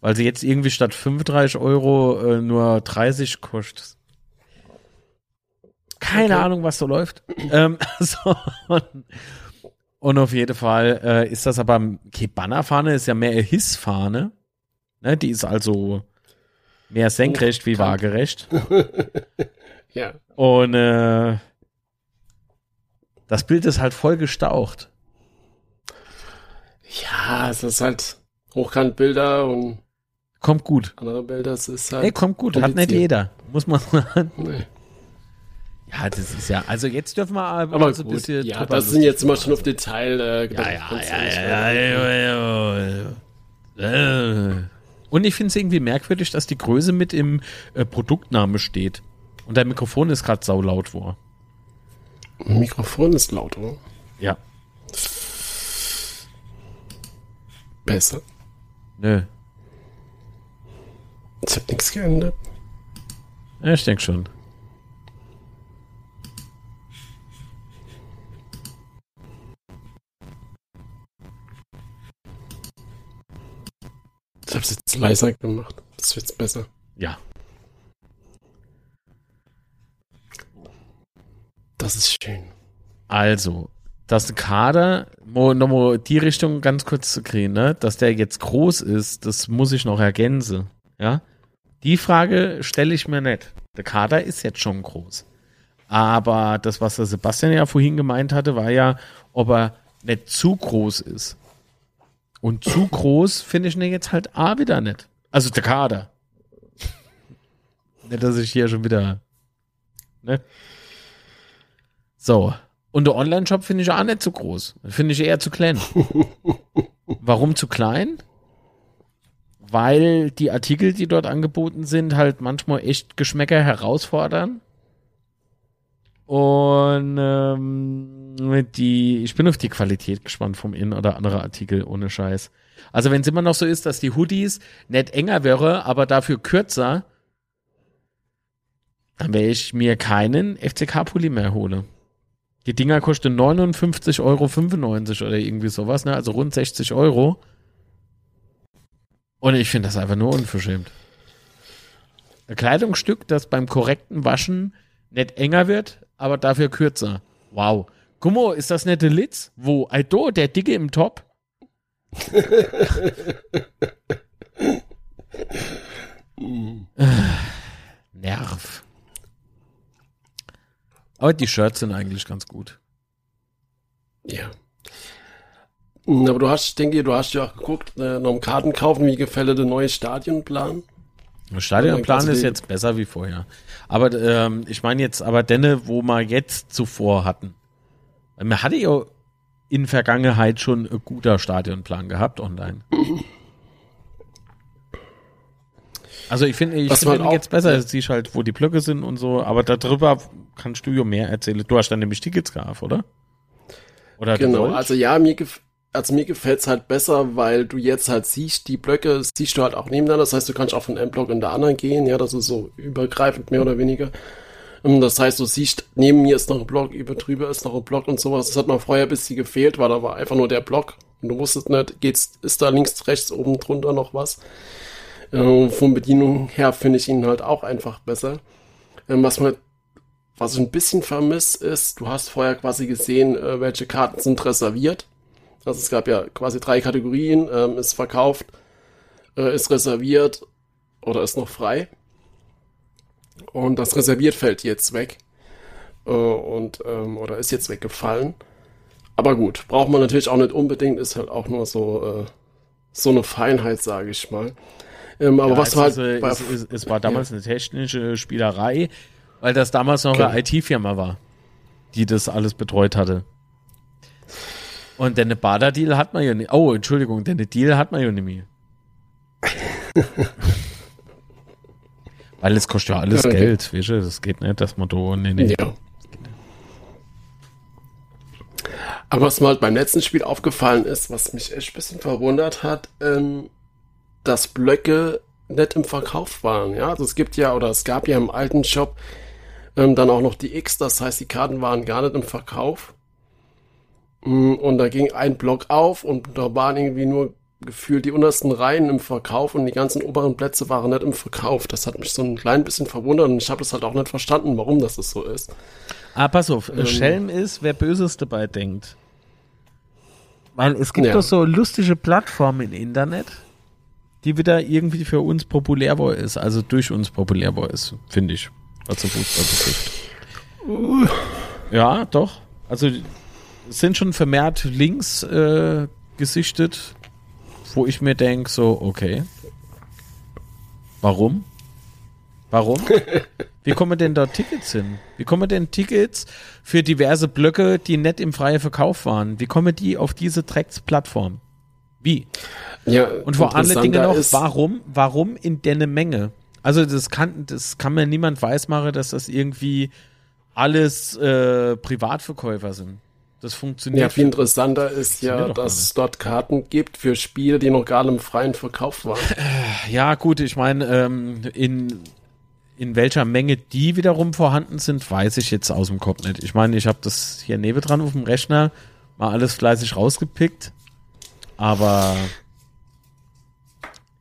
weil sie jetzt irgendwie statt 35 Euro äh, nur 30 kostet. Keine Okay. Ahnung, was so läuft. ähm, so, und, und auf jeden Fall äh, ist das aber, okay, Bannerfahne ist ja mehr Hissfahne. Ne? Die ist also mehr senkrecht wie Hochkant. waagerecht. Ja. Und äh, das Bild ist halt voll gestaucht. Ja, es ist halt Hochkantbilder und Kommt gut. andere Bilder. Es ist halt. Ey, kommt gut. Hat nicht jeder. Muss man sagen. Nee. Ja, das ist ja, also jetzt dürfen wir Aber uns ein gut, bisschen ja, das sind jetzt immer schon auf Detail. Äh, Ja, ja, ja, ja, ja. Und ich finde es irgendwie merkwürdig, dass die Größe mit im äh, Produktname steht. Und dein Mikrofon ist gerade saulaut vor. Mikrofon ist laut, oder? Ja. Besser. Nö. Ich hab nichts geändert. Ja, ich denke schon. Ich hab's jetzt leiser gemacht. Das wird's besser. Ja. Das ist schön. Also, dass der Kader, nochmal die Richtung ganz kurz zu kriegen, ne? dass der jetzt groß ist, das muss ich noch ergänzen. Ja? Die Frage stelle ich mir nicht. Der Kader ist jetzt schon groß. Aber das, was der Sebastian ja vorhin gemeint hatte, war ja, ob er nicht zu groß ist. Und zu groß finde ich ihn jetzt halt A wieder nicht. Also der Kader. nicht, dass ich hier schon wieder. Ne? So. Und der Online-Shop finde ich auch nicht zu groß. Finde ich eher zu klein. Warum zu klein? Weil die Artikel, die dort angeboten sind, halt manchmal echt Geschmäcker herausfordern. Und ähm, die, ich bin auf die Qualität gespannt vom in oder andere Artikel, ohne Scheiß. Also wenn es immer noch so ist, dass die Hoodies nicht enger wäre, aber dafür kürzer, dann werde ich mir keinen FCK-Pulli mehr holen. Die Dinger kosten 59,95 Euro oder irgendwie sowas, ne? Also rund 60 Euro. Und ich finde das einfach nur unverschämt. Ein Kleidungsstück, das beim korrekten Waschen nicht enger wird, aber dafür kürzer. Wow. Guck mal, ist das der Litz? Wo? Aldo, der Dicke im Top? Nerv. Aber die Shirts sind eigentlich ganz gut. Ja. Aber du hast, ich denke, du hast ja auch geguckt, äh, noch Karten kaufen, wie gefällt dir der neue Stadionplan? Der Stadionplan ist jetzt besser wie vorher. Aber ähm, ich meine jetzt aber denne, wo wir jetzt zuvor hatten. Man hatte ja in Vergangenheit schon ein guter Stadionplan gehabt online. Also ich finde, ich Was finde jetzt besser. Jetzt siehst halt, wo die Blöcke sind und so. Aber darüber kannst du ja mehr erzählen. Du hast dann nämlich Tickets gehabt, oder? Oder Genau, also ja, mir, gef also mir gefällt's halt besser, weil du jetzt halt siehst, die Blöcke siehst du halt auch nebeneinander. Das heißt, du kannst auch von einem Block in der anderen gehen. Ja, das ist so übergreifend mehr oder weniger. Ähm, Das heißt, du siehst, neben mir ist noch ein Block, über drüber ist noch ein Block und sowas. Das hat mir vorher ein bisschen gefehlt, weil da war einfach nur der Block. Und du wusstest nicht, geht's, ist da links, rechts, oben drunter noch was. Äh, von Bedienung her finde ich ihn halt auch einfach besser. Ähm, was man was ich ein bisschen vermisse, ist, du hast vorher quasi gesehen, äh, welche Karten sind reserviert. Also es gab ja quasi drei Kategorien, ähm, ist verkauft, äh, ist reserviert oder ist noch frei. Und das reserviert fällt jetzt weg. Äh, und, ähm, oder ist jetzt weggefallen. Aber gut, braucht man natürlich auch nicht unbedingt, ist halt auch nur so, äh, so eine Feinheit, sage ich mal. Ähm, aber Ja, was es, du halt es, es, es war damals eine technische Spielerei, weil das damals noch Genau. eine IT-Firma war, die das alles betreut hatte. Und den Bader-Deal hat man ja nicht. Oh, Entschuldigung, den Deal hat man ja nicht mehr. weil es kostet ja alles Okay. Geld, weißt du? Das geht nicht, dass man da. Nee, nee. Ja. Aber was mir halt beim letzten Spiel aufgefallen ist, was mich echt ein bisschen verwundert hat, ähm, dass Blöcke nicht im Verkauf waren. Ja, also es gibt ja, oder es gab ja im alten Shop ähm, dann auch noch die X, das heißt, die Karten waren gar nicht im Verkauf. Mm, Und da ging ein Block auf und da waren irgendwie nur gefühlt die untersten Reihen im Verkauf und die ganzen oberen Plätze waren nicht im Verkauf. Das hat mich so ein klein bisschen verwundert und ich habe das halt auch nicht verstanden, warum das so ist. Ah, pass auf, Ähm. Schelm ist, wer Böses dabei denkt. Weil es gibt Ja. doch so lustige Plattformen im Internet, die wieder irgendwie für uns populär war ist, also durch uns populär war ist, finde ich, was so Fußball betrifft. Ja, doch. Also sind schon vermehrt Links äh, gesichtet, wo ich mir denke, so, okay. Warum? Warum? Wie kommen denn da Tickets hin? Wie kommen denn Tickets für diverse Blöcke, die nicht im freien Verkauf waren? Wie kommen die auf diese Drecks-Plattform? Wie? Ja, Und vor allen Dingen noch, warum, warum in der Menge? Also das kann, das kann mir niemand weismachen, dass das irgendwie alles äh, Privatverkäufer sind. Das Ja, funktioniert. viel interessanter ist ja, dass es dort Karten gibt für Spiele, die noch gar im freien Verkauf waren. Ja, gut, ich meine, ähm, in, in welcher Menge die wiederum vorhanden sind, weiß ich jetzt aus dem Kopf nicht. Ich meine, ich habe das hier nebendran auf dem Rechner mal alles fleißig rausgepickt, aber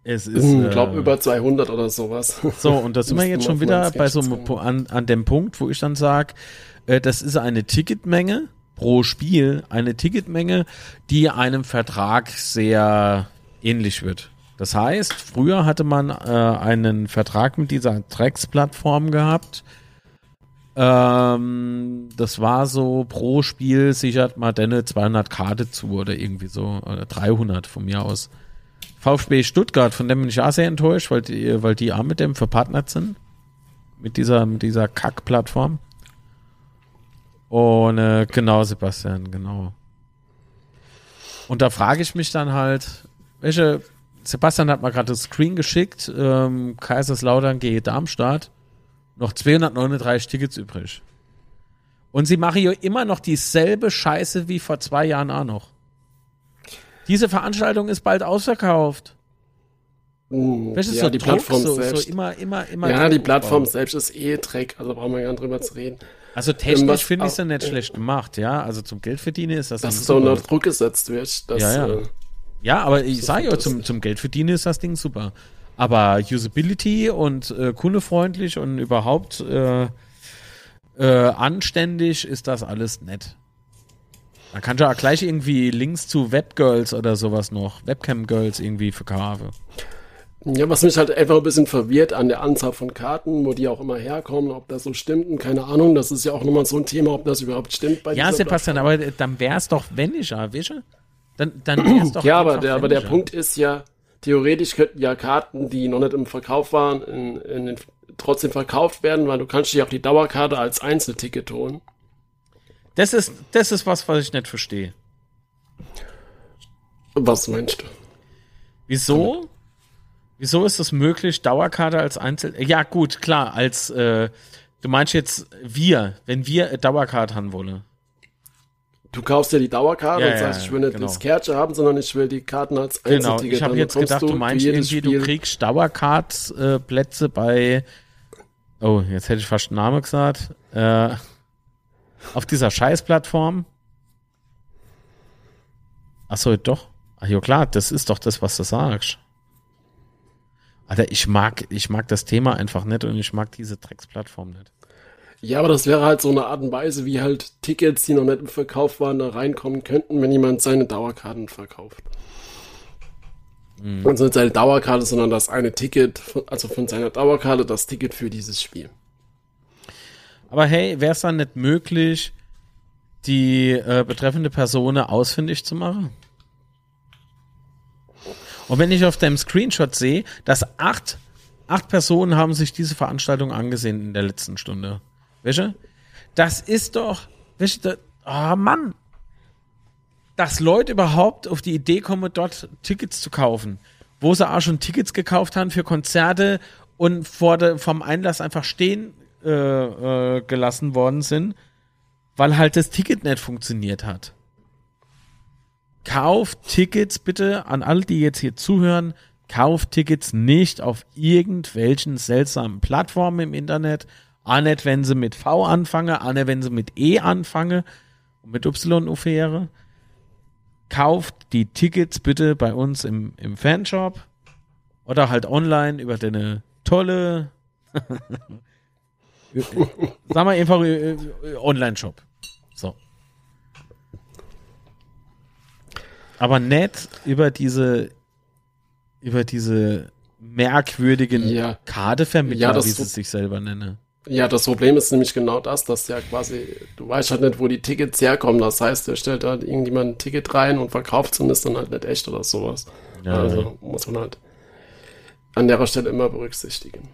es ist. Ich äh, glaube über 200 oder sowas. So, und da sind wir jetzt schon wieder bei so einem, an, an dem Punkt, wo ich dann sage, äh, das ist eine Ticketmenge pro Spiel, eine Ticketmenge, die einem Vertrag sehr ähnlich wird. Das heißt, früher hatte man äh, einen Vertrag mit dieser Drecksplattform gehabt. Ähm, das war so, pro Spiel sichert man dann 200 Karte zu oder irgendwie so, oder 300 von mir aus. VfB Stuttgart, von dem bin ich auch sehr enttäuscht, weil die, weil die auch mit dem verpartnert sind. Mit dieser, mit dieser Kack-Plattform. Und äh, genau, Sebastian, genau. Und da frage ich mich dann halt, welche, Sebastian hat mal gerade das Screen geschickt, ähm, Kaiserslautern gegen Darmstadt, noch 239 Tickets übrig. Und sie machen ja immer noch dieselbe Scheiße wie vor zwei Jahren auch noch. Diese Veranstaltung ist bald ausverkauft. Weißt du, ja, so die Druck, Plattform so, selbst. so immer, immer, immer. ja, die Plattform selbst ist eh Dreck, also brauchen wir gar nicht drüber zu reden. Also technisch finde ich es ja nicht schlecht gemacht, ja. Also zum Geld verdienen ist das Dass es so unter Druck gesetzt wird. Dass, Ja, ja. Äh, Ja, aber ich So sage ja, zum, zum Geld verdienen ist das Ding super. Aber Usability und äh, kundefreundlich und überhaupt äh, äh, anständig ist das alles nett. Man kann ja auch gleich irgendwie Links zu Webgirls oder sowas noch, Webcam-Girls irgendwie verkaufen. Ja, was mich halt einfach ein bisschen verwirrt an der Anzahl von Karten, wo die auch immer herkommen, ob das so stimmt und keine Ahnung, das ist ja auch nochmal so ein Thema, ob das überhaupt stimmt bei Ja, Sebastian, aber dann wär's doch weniger, weißt du? Dann, dann wär's doch Ja, aber der, aber der Punkt ist ja, theoretisch könnten ja Karten, die noch nicht im Verkauf waren, in, in den, trotzdem verkauft werden, weil du kannst ja auch die Dauerkarte als Einzelticket holen. Das ist, das ist was, was ich nicht verstehe. Was meinst du? Wieso? Wieso ist es möglich, Dauerkarte als Einzel... Ja, gut, klar, als, äh, du meinst jetzt wir, wenn wir Dauerkarte haben wollen. Du kaufst ja die Dauerkarte ja, und sagst, ich will nicht genau. das Kärtchen haben, sondern ich will die Karten als Genau, ich habe jetzt gedacht, du, du meinst irgendwie, Spiel. du kriegst Dauerkartplätze äh, bei, oh, jetzt hätte ich fast einen Namen gesagt, äh, auf dieser Scheißplattform. Achso, doch. Ach ja, klar, das ist doch das, was du sagst. Alter, ich mag, ich mag das Thema einfach nicht und ich mag diese Drecksplattform nicht. Ja, aber das wäre halt so eine Art und Weise, wie halt Tickets, die noch nicht im Verkauf waren, da reinkommen könnten, wenn jemand seine Dauerkarten verkauft. Mhm. Also nicht seine Dauerkarte, sondern das eine Ticket, also von seiner Dauerkarte das Ticket für dieses Spiel. Aber hey, wäre es dann nicht möglich, die äh, betreffende Person ausfindig zu machen? Und wenn ich auf dem Screenshot sehe, dass acht, acht Personen haben sich diese Veranstaltung angesehen in der letzten Stunde. Welche? Das ist doch, welche, oh Mann, dass Leute überhaupt auf die Idee kommen, dort Tickets zu kaufen, wo sie auch schon Tickets gekauft haben für Konzerte und vor der, vom Einlass einfach stehen äh, äh, gelassen worden sind, weil halt das Ticket nicht funktioniert hat. Kauft Tickets bitte an alle, die jetzt hier zuhören, kauft Tickets nicht auf irgendwelchen seltsamen Plattformen im Internet, auch nicht, wenn sie mit V anfangen, auch nicht, wenn sie mit E anfangen und mit Y aufhören. Kauft die Tickets bitte bei uns im, im Fanshop oder halt online über deine tolle, sag mal einfach äh, äh, Online-Shop. So. Aber nicht über diese, über diese merkwürdigen ja. Kadervermittler, ja, wie sie sich selber nennen. Ja, das Problem ist nämlich genau das, dass ja quasi, du weißt halt nicht, wo die Tickets herkommen. Das heißt, der stellt halt irgendjemand ein Ticket rein und verkauft es und ist dann halt nicht echt oder sowas. Ja, also muss man halt an der Stelle immer berücksichtigen.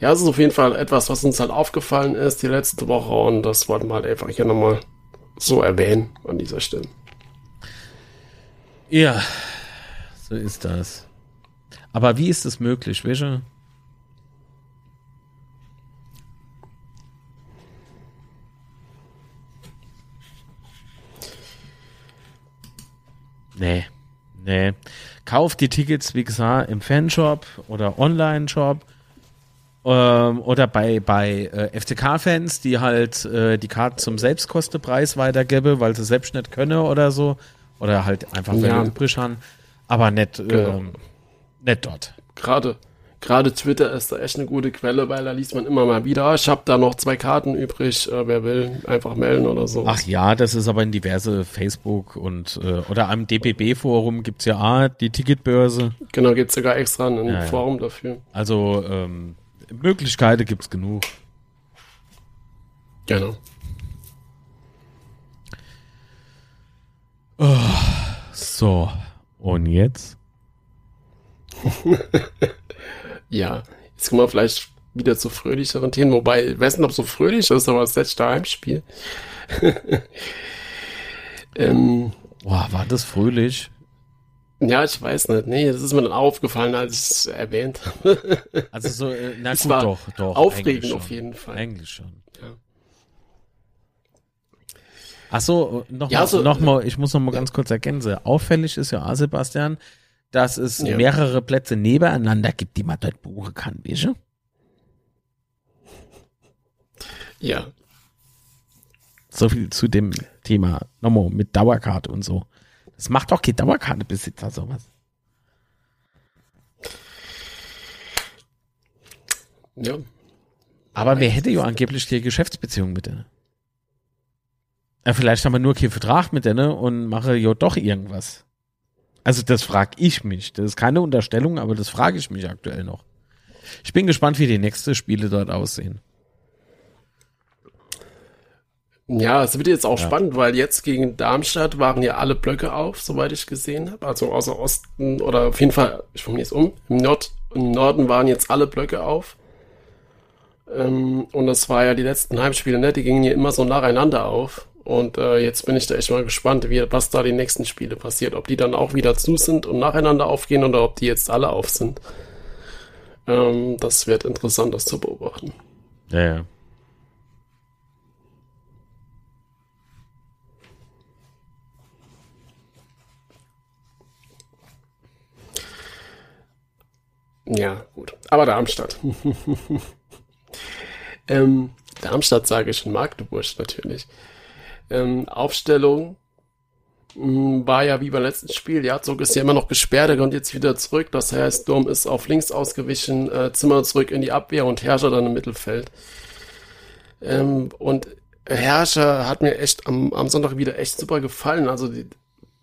Ja, es ist auf jeden Fall etwas, was uns halt aufgefallen ist die letzte Woche und das wollten wir halt einfach hier nochmal so erwähnen an dieser Stelle. Ja, so ist das. Aber wie ist es möglich, welche? Nee, nee. Kauft die Tickets, wie gesagt, im Fanshop oder Online-Shop ähm, oder bei, bei äh, FCK-Fans, die halt äh, die Karten zum Selbstkostepreis weitergeben, weil sie selbst nicht können oder so. Oder halt einfach ja. übrig haben. Aber nicht, genau. ähm, nicht dort. Gerade gerade Twitter ist da echt eine gute Quelle, weil da liest man immer mal wieder, ich habe da noch zwei Karten übrig, äh, wer will, einfach melden oder so. Ach ja, das ist aber in diverse Facebook und äh, oder am DPB-Forum gibt's ja A, die Ticketbörse. Genau, gibt's sogar extra ein ja, Forum ja. dafür. Also ähm, Möglichkeiten gibt's genug. Genau. Oh, so, und jetzt? Ja, jetzt kommen wir vielleicht wieder zu fröhlicheren Themen, wobei, ich weiß nicht, ob so fröhlich ist, aber das letzte Heimspiel. ähm, Boah, war das fröhlich? Ja, ich weiß nicht. Nee, das ist mir dann aufgefallen, als ich es erwähnt habe. also so, äh, na es gut, war doch, doch. Aufregend auf jeden Fall. Eigentlich schon. Ja. Ach so, noch, ja, mal, so, noch mal, ich muss noch mal ganz kurz ergänzen. Auffällig ist ja, Sebastian, dass es ja. mehrere Plätze nebeneinander gibt, die man dort buchen kann, weißt du? Ja. So viel zu dem Thema. Nochmal mit Dauerkarte und so. Das macht doch kein Dauerkartebesitzer sowas. Ja. Aber wer hätte ja angeblich die Geschäftsbeziehung mit denen? Ja, vielleicht haben wir nur keinen Vertrag mit denen und mache ja doch irgendwas. Also das frage ich mich. Das ist keine Unterstellung, aber das frage ich mich aktuell noch. Ich bin gespannt, wie die nächsten Spiele dort aussehen. Ja, es wird jetzt auch Ja. spannend, weil jetzt gegen Darmstadt waren ja alle Blöcke auf, soweit ich gesehen habe. Also außer Osten oder auf jeden Fall, ich formuliere es um, im, Nord, im Norden waren jetzt alle Blöcke auf. Ähm, und das war ja die letzten Heimspiele, ne? Die gingen ja immer so nacheinander auf. Und äh, jetzt bin ich da echt mal gespannt, wie, was da die nächsten Spiele passiert. Ob die dann auch wieder zu sind und nacheinander aufgehen oder ob die jetzt alle auf sind. Ähm, das wird interessant, das zu beobachten. Ja, ja. Ja, gut. Aber Darmstadt. ähm, Darmstadt sage ich in Magdeburg natürlich. Ähm, Aufstellung mh, war ja wie beim letzten Spiel. Ja, Zug ist ja immer noch gesperrt, er kommt jetzt wieder zurück. Das heißt, Dom ist auf links ausgewichen, äh, Zimmer zurück in die Abwehr und Herrscher dann im Mittelfeld. Ähm, und Herrscher hat mir echt am, am Sonntag wieder echt super gefallen. Also die,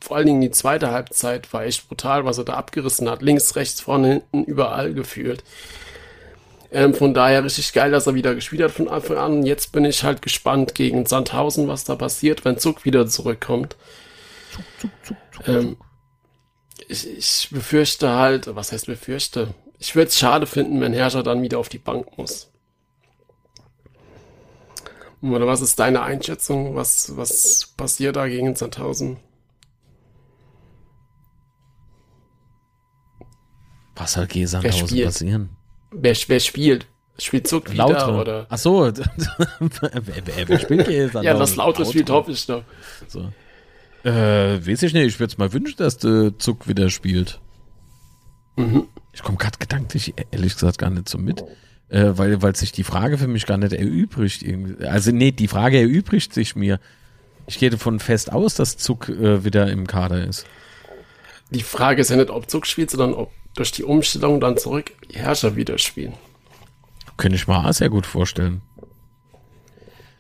vor allen Dingen die zweite Halbzeit war echt brutal, was er da abgerissen hat. Links, rechts, vorne, hinten, überall gefühlt. Ähm, von daher richtig geil, dass er wieder gespielt hat von Anfang an. Jetzt bin ich halt gespannt gegen Sandhausen, was da passiert, wenn Zug wieder zurückkommt. Ähm, ich, ich befürchte halt, was heißt befürchte? Ich würde es schade finden, wenn Herrscher dann wieder auf die Bank muss. Oder was ist deine Einschätzung? Was, was passiert da gegen Sandhausen? Was soll gegen Sandhausen passieren? Wer, wer spielt? Spielt Zug wieder Lautere. oder? Ach so. wer, wer, wer spielt gegen Sandhausen? Ja, das Lautere spielt hoffe ich doch. So. Äh, weiß ich nicht. Ich würde es mal wünschen, dass der Zug wieder spielt. Mhm. Ich komme gerade gedanklich, ehrlich gesagt, gar nicht so mit. Äh, weil, weil sich die Frage für mich gar nicht erübrigt. Irgendwie. Also nee, die Frage erübrigt sich mir. Ich gehe davon fest aus, dass Zug äh, wieder im Kader ist. Die Frage ist ja nicht, ob Zug spielt, sondern ob durch die Umstellung dann zurück Herrscher wieder spielen. Könnte ich mir auch sehr gut vorstellen.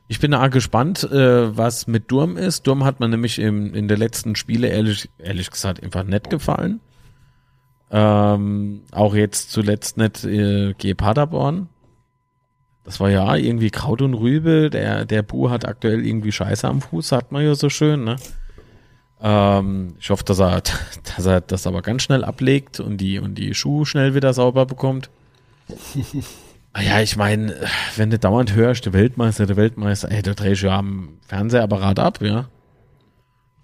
Ich bin da gespannt, äh, was mit Durm ist. Durm hat mir nämlich im, in der letzten Spiele ehrlich, ehrlich gesagt einfach nett gefallen. Ähm, auch jetzt zuletzt nicht äh, G. Paderborn. Das war ja irgendwie Kraut und Rübe. Der, der Bu hat aktuell irgendwie Scheiße am Fuß, sagt man ja so schön, ne? Ähm, ich hoffe, dass er, dass er das aber ganz schnell ablegt und die, und die Schuhe schnell wieder sauber bekommt. Ah Ja, ich meine, wenn du dauernd hörst, der Weltmeister, der Weltmeister, ey, da dreh ich ja am Fernsehapparat ab, ja.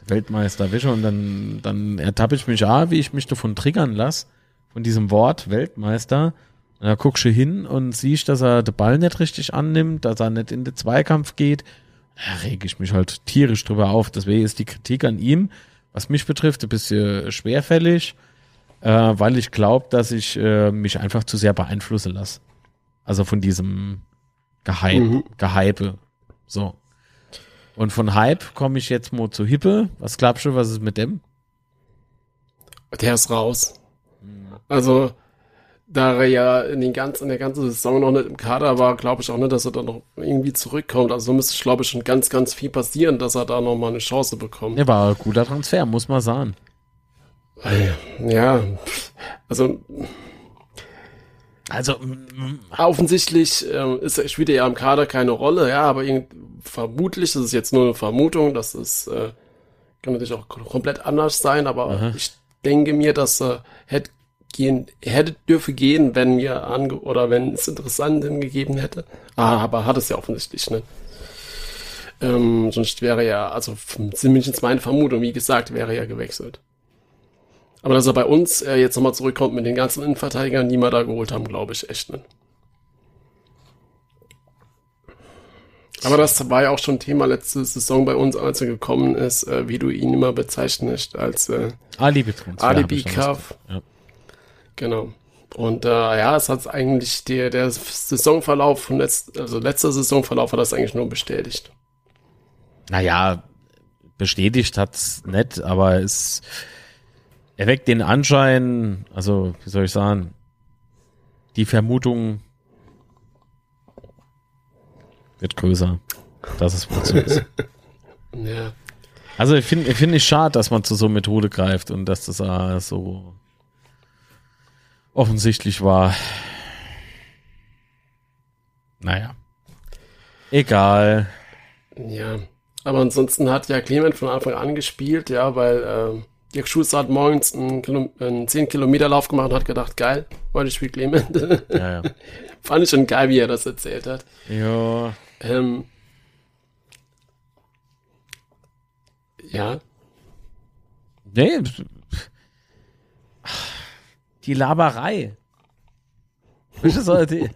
Der Weltmeister wische und dann, dann ertappe ich mich auch, wie ich mich davon triggern lasse, von diesem Wort Weltmeister. Und da guckst du hin und siehst, dass er den Ball nicht richtig annimmt, dass er nicht in den Zweikampf geht. Da reg ich mich halt tierisch drüber auf. Deswegen ist die Kritik an ihm, was mich betrifft, ein bisschen schwerfällig, äh, weil ich glaube, dass ich äh, mich einfach zu sehr beeinflussen lasse. Also von diesem Gehype, Mhm. Gehype. So. Und von Hype komme ich jetzt mal zu Hippe. Was glaubst du, was ist mit dem? Der ist raus. Also, da er ja in, den ganzen, in der ganzen Saison noch nicht im Kader war, glaube ich auch nicht, dass er da noch irgendwie zurückkommt. Also müsste, ich glaube ich, schon ganz, ganz viel passieren, dass er da noch mal eine Chance bekommt. Der war ein guter Transfer, muss man sagen. Ja, also Also, offensichtlich ähm, ist, spielt er ja im Kader keine Rolle, ja, aber vermutlich, das ist jetzt nur eine Vermutung, dass es äh, kann natürlich auch komplett anders sein, aber Aha. ich denke mir, dass er hätte gehen, hätte dürfe gehen, wenn mir ange oder wenn es interessant gegeben hätte. Ah, aber hat es ja offensichtlich nicht. Ähm, sonst wäre er, also zumindest meine Vermutung, wie gesagt, wäre ja gewechselt. Aber dass er bei uns äh, jetzt nochmal zurückkommt mit den ganzen Innenverteidigern, die wir da geholt haben, glaube ich echt nicht. Aber das war ja auch schon Thema letzte Saison bei uns, als er gekommen ist, äh, wie du ihn immer bezeichnest als äh, Alibi-Kauf. Ja. Genau. Und äh, ja, es hat eigentlich der, der Saisonverlauf von letzt, also letzter Saisonverlauf hat das eigentlich nur bestätigt. Naja, bestätigt hat's nicht, aber es erweckt den Anschein, also wie soll ich sagen, die Vermutung wird größer. Das ist wohl so ist. Ja. Also ich finde ich schade, dass man zu so einer Methode greift und dass das äh, so offensichtlich war. Naja. Egal. Ja. Aber ansonsten hat ja Clement von Anfang an gespielt, ja, weil äh, Dirk Schuster hat morgens einen, Kilo einen 10 Kilometer Lauf gemacht und hat gedacht, geil, heute spielt Clement. Ja, ja. Fand ich schon geil, wie er das erzählt hat. Ja. Ähm, ja, Nee. Die Laberei. So, die,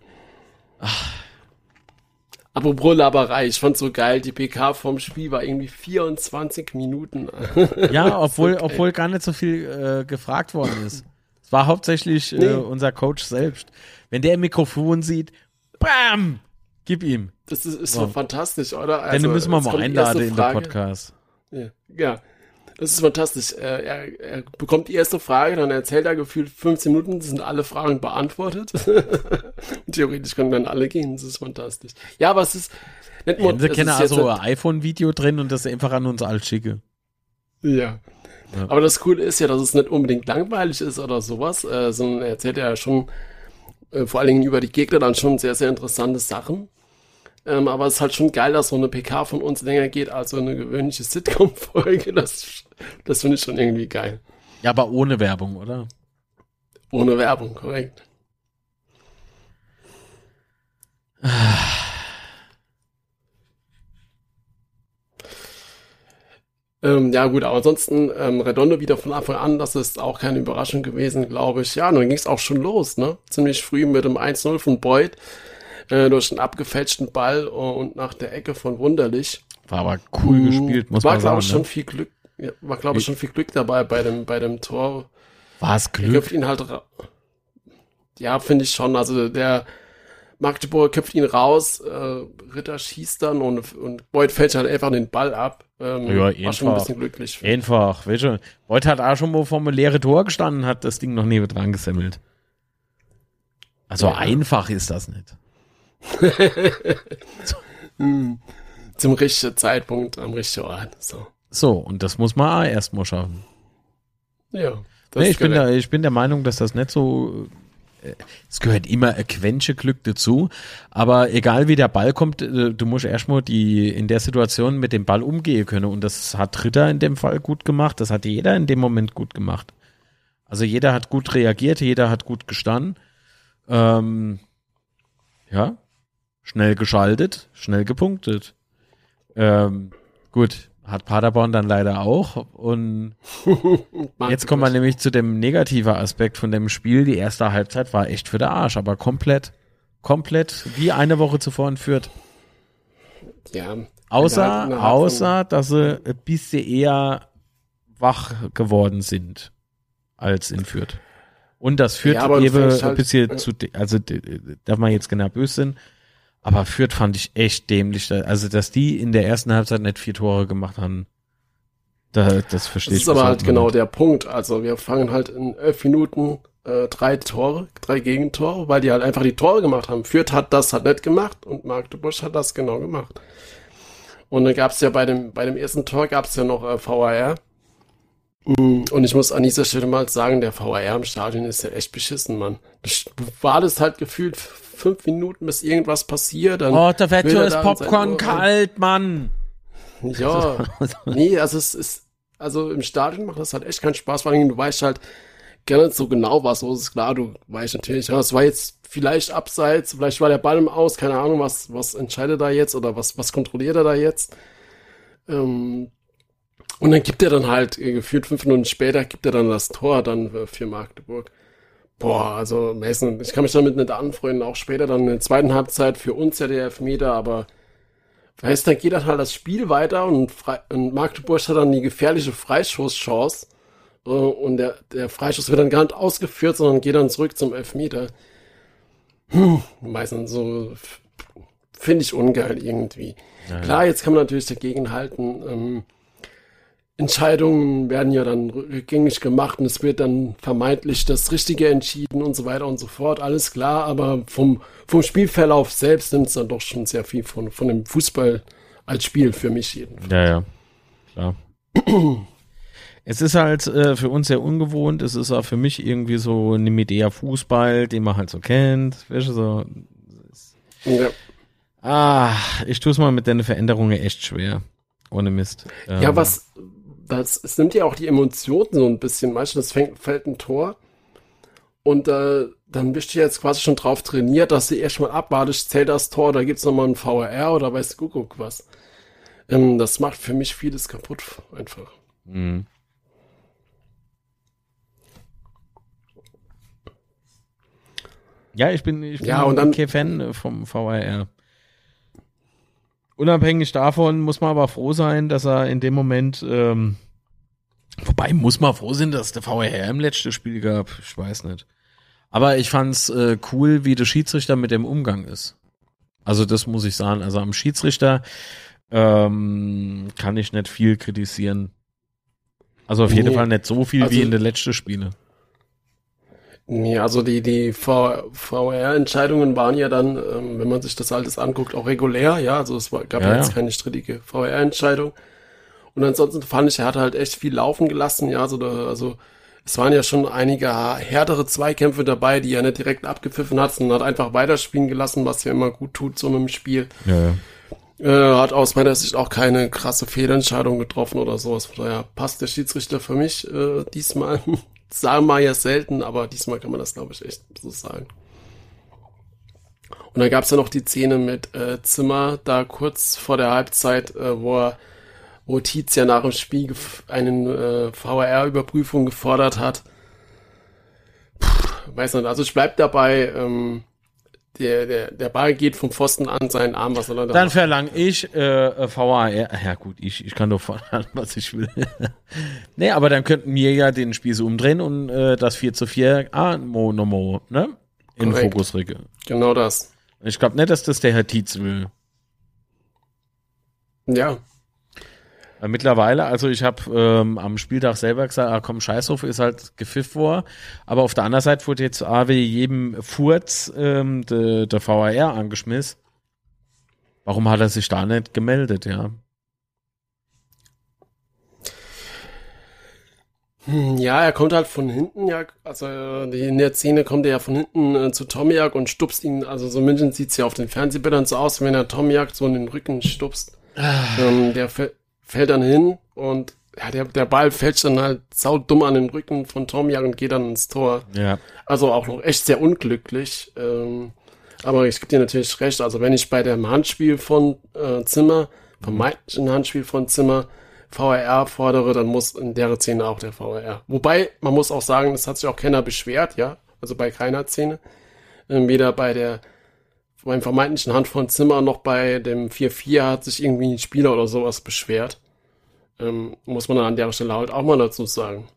apropos Laberei, ich fand so geil, die PK vom Spiel war irgendwie 24 Minuten. ja, obwohl, obwohl gar nicht so viel äh, gefragt worden ist. Es war hauptsächlich äh, Nee. unser Coach selbst. Wenn der ein Mikrofon sieht, bam, gib ihm. Das ist, ist so fantastisch, oder? Denn den müssen wir mal einladen in Frage. Podcast. Ja, ja, das ist fantastisch. Äh, Er, er bekommt die erste Frage, dann erzählt er gefühlt 15 Minuten, sind alle Fragen beantwortet. Theoretisch können dann alle gehen, das ist fantastisch. Ja, aber es ist nicht sie kennen also ein iPhone-Video drin und das einfach an uns alle schicke. Ja. Ja. Aber das Coole ist ja, dass es nicht unbedingt langweilig ist oder sowas, äh, sondern er erzählt ja schon äh, vor allen Dingen über die Gegner dann schon sehr, sehr interessante Sachen. Ähm, aber es ist halt schon geil, dass so eine PK von uns länger geht als so eine gewöhnliche Sitcom-Folge. Das, das finde ich schon irgendwie geil. Ja, aber ohne Werbung, oder? Ohne Werbung, korrekt. Ähm, ja gut, aber ansonsten ähm, Redondo wieder von Anfang an, das ist auch keine Überraschung gewesen, glaube ich. Ja, dann ging es auch schon los, ne? Ziemlich früh mit dem 1-0 von Boyd äh, durch einen abgefälschten Ball und nach der Ecke von Wunderlich. War aber cool gespielt, muss war, man glaube sagen. ich, schon Ne? viel Glück, ja, war, glaube ich, schon viel Glück dabei bei dem, bei dem Tor. War es Er Glück? köpft ihn halt Ja, finde ich schon. Also der Magdeburg köpft ihn raus, äh, Ritter schießt dann und, und Boyd fällt halt einfach den Ball ab. Ähm, Ja, war schon ein einfach. bisschen glücklich. Einfach, weißt du. Heute hat auch schon mal vor einem leeren Tor gestanden, hat das Ding noch neben dran gesemmelt. Also Ja. einfach ist das nicht. Hm. Zum richtigen Zeitpunkt am richtigen Ort. So. So, und das muss man auch erst mal schaffen. Ja. Das Nee, ich, bin da, ich bin der Meinung, dass das nicht so. äh, Es gehört immer ein Quäntchen Glück dazu. Aber egal wie der Ball kommt, äh, du musst erstmal die in der Situation mit dem Ball umgehen können. Und das hat Ritter in dem Fall gut gemacht. Das hat jeder in dem Moment gut gemacht. Also jeder hat gut reagiert, jeder hat gut gestanden. Ähm, ja, schnell geschaltet, schnell gepunktet. Ähm, gut, hat Paderborn dann leider auch. Und Jetzt kommen wir nämlich zu dem negativen Aspekt von dem Spiel. Die erste Halbzeit war echt für der Arsch, aber komplett, komplett wie eine Woche zuvor in Fürth. Ja. Außer, außer, dass sie ein bisschen eher wach geworden sind als in Fürth. Und das führt Ja, eben fängst ein halt- bisschen zu, de- also darf man jetzt genau böse sein, aber Fürth fand ich echt dämlich. Also, dass die in der ersten Halbzeit nicht vier Tore gemacht haben, da, das verstehe Das ich ist aber halt genau nicht. der Punkt. Also wir fangen halt in elf Minuten äh, drei Tore, drei Gegentore, weil die halt einfach die Tore gemacht haben. Fürth hat das halt nicht gemacht und Magdeburg hat das genau gemacht. Und dann gab es ja bei dem, bei dem ersten Tor gab es ja noch äh, VAR. Mm, Und ich muss an dieser Stelle mal sagen, der VAR im Stadion ist ja echt beschissen, Mann. Das war das halt gefühlt fünf Minuten, bis irgendwas passiert. Dann Oh, da wird will schon er das da Popcorn kalt, Mann. Ja, nee, also es ist, also im Stadion macht das halt echt keinen Spaß, vor allem du weißt halt gar nicht so genau, was los ist. Klar, du weißt natürlich, ja, es war jetzt vielleicht abseits, vielleicht war der Ball im Aus, keine Ahnung, was, was entscheidet er jetzt oder was, was kontrolliert er da jetzt. Ähm, und dann gibt er dann halt, äh, gefühlt fünf Minuten später, gibt er dann das Tor dann für Magdeburg. Boah, also Mason, ich kann mich damit nicht anfreunden, auch später dann in der zweiten Halbzeit für uns ja der Elfmeter, aber Weißt dann geht dann halt das Spiel weiter und, Fre und Magdeburg hat dann die gefährliche Freischusschance. Äh, und der, der Freischuss wird dann gar nicht ausgeführt, sondern geht dann zurück zum Elfmeter. Hm, meistens so finde ich ungeil irgendwie. Klar, jetzt kann man natürlich dagegen halten. Ähm, Entscheidungen werden ja dann rückgängig gemacht und es wird dann vermeintlich das Richtige entschieden und so weiter und so fort. Alles klar, aber vom, vom Spielverlauf selbst nimmt es dann doch schon sehr viel von, von dem Fußball als Spiel für mich jedenfalls. Ja, ja, klar. es ist halt äh, für uns sehr ungewohnt. Es ist auch für mich irgendwie so eine Medea Fußball, den man halt so kennt. Weißt du, so. Ja. Ah, ich tue es mal mit deinen Veränderungen echt schwer. Ohne Mist. Ähm, ja, was, das, es nimmt ja auch die Emotionen so ein bisschen. Meistens fängt, fällt ein Tor und äh, dann bist du jetzt quasi schon drauf trainiert, dass du erstmal abwartest, zählt das Tor, da gibt's nochmal ein VRR oder weiß Kuckuck was. Ähm, das macht für mich vieles kaputt, einfach. Mhm. Ja, ich bin, ich bin ja, und dann, kein Fan vom VRR. Unabhängig davon muss man aber froh sein, dass er in dem Moment, ähm, wobei muss man froh sein, dass der VRR im letzten Spiel gab. Ich weiß nicht. Aber ich fand's äh, cool, wie der Schiedsrichter mit dem Umgang ist. Also das muss ich sagen. Also am Schiedsrichter ähm, kann ich nicht viel kritisieren. Also auf jeden Fall nicht so viel also, wie in den letzten Spielen. Nee, also die, die VR-Entscheidungen waren ja dann, ähm, wenn man sich das alles anguckt, auch regulär, ja, also es war, gab ja, jetzt ja. keine strittige VR-Entscheidung. Und ansonsten fand ich, er hat halt echt viel laufen gelassen, ja, also, da, also es waren ja schon einige härtere Zweikämpfe dabei, die er nicht direkt abgepfiffen hat, sondern hat einfach weiterspielen gelassen, was ja immer gut tut, so einem Spiel. Ja, ja. Äh, hat aus meiner Sicht auch keine krasse Fehlentscheidung getroffen oder sowas. Von daher passt der Schiedsrichter für mich äh, diesmal sagen wir ja selten, aber diesmal kann man das, glaube ich, echt so sagen. Und dann gab es ja noch die Szene mit äh, Zimmer, da kurz vor der Halbzeit, äh, wo er, wo Tietz ja nach dem Spiel einen äh, VR-Überprüfung gefordert hat. Puh, weiß nicht, also ich bleib dabei, ähm, der, der, der Ball geht vom Pfosten an seinen Arm, was soll er da Dann verlange ich äh, VAR. Ja gut, ich, ich kann doch fordern, was ich will. nee, aber dann könnten wir ja den Spiel so umdrehen und äh, das 4 zu 4 ah, Mo, no, Mo, ne? In Korrekt. Fokus rücken. Genau das. Ich glaube nicht, dass das der Herr Tietz will. Ja, Mittlerweile, also ich habe ähm, am Spieltag selber gesagt, ah komm, Scheißhof ist halt gepfiff vor. Aber auf der anderen Seite wurde jetzt AW jedem Furz ähm, der de VAR angeschmissen. Warum hat er sich da nicht gemeldet, ja? Hm, ja, er kommt halt von hinten, ja, also in der Szene kommt er ja von hinten äh, zu Tomiak und stupst ihn, also so München sieht's ja auf den Fernsehbildern so aus, wenn er Tomiak so in den Rücken stupst. Ah. Ähm, der fällt dann hin und ja, der, der Ball fällt dann halt saudumm an den Rücken von Tomiak und geht dann ins Tor. Ja. Also auch noch echt sehr unglücklich. Ähm, aber ich gebe dir natürlich recht. Also wenn ich bei dem Handspiel von äh, Zimmer, vermeintlichen Handspiel von Zimmer, VRR fordere, dann muss in der Szene auch der VRR. Wobei, man muss auch sagen, es hat sich auch keiner beschwert, ja. Also bei keiner Szene. Ähm, weder bei der beim vermeintlichen Hand Zimmer noch bei dem 4-4 hat sich irgendwie ein Spieler oder sowas beschwert. Ähm, muss man dann an der Stelle halt auch mal dazu sagen.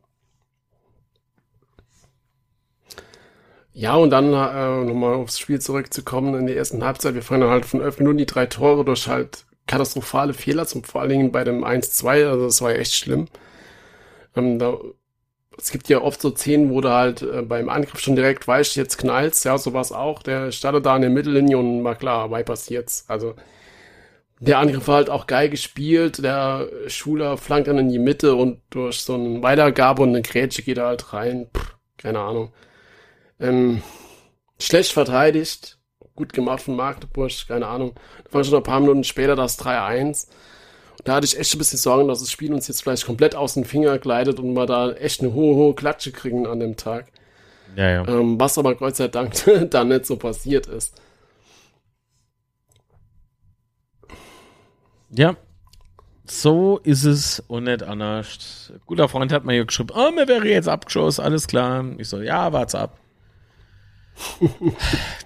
Ja, und dann äh, nochmal aufs Spiel zurückzukommen in der ersten Halbzeit. Wir fangen halt von 11 Minuten die drei Tore durch halt katastrophale Fehler, zum vor allen Dingen bei dem 1-2, also das war ja echt schlimm. Ähm, da es gibt ja oft so Szenen, wo du halt äh, beim Angriff schon direkt weißt, jetzt knallst, ja, sowas auch. Der startet da in der Mittellinie und mal klar, bei passiert's. Also der Angriff war halt auch geil gespielt. Der Schuler flankt dann in die Mitte und durch so eine Weitergabe und eine Grätsche geht er halt rein. Pff, keine Ahnung. Ähm, schlecht verteidigt. Gut gemacht von Magdeburg, keine Ahnung. Da war schon ein paar Minuten später das 3-1 da hatte ich echt ein bisschen Sorgen, dass das Spiel uns jetzt vielleicht komplett aus den Finger gleitet und wir da echt eine hohe, hohe Klatsche kriegen an dem Tag. Ja, ja. Ähm, was aber Gott sei Dank da nicht so passiert ist. Ja, so ist es und nicht anders. Guter Freund hat mir hier geschrieben, oh, mir wäre jetzt abgeschossen, alles klar. Ich so, ja, warte ab.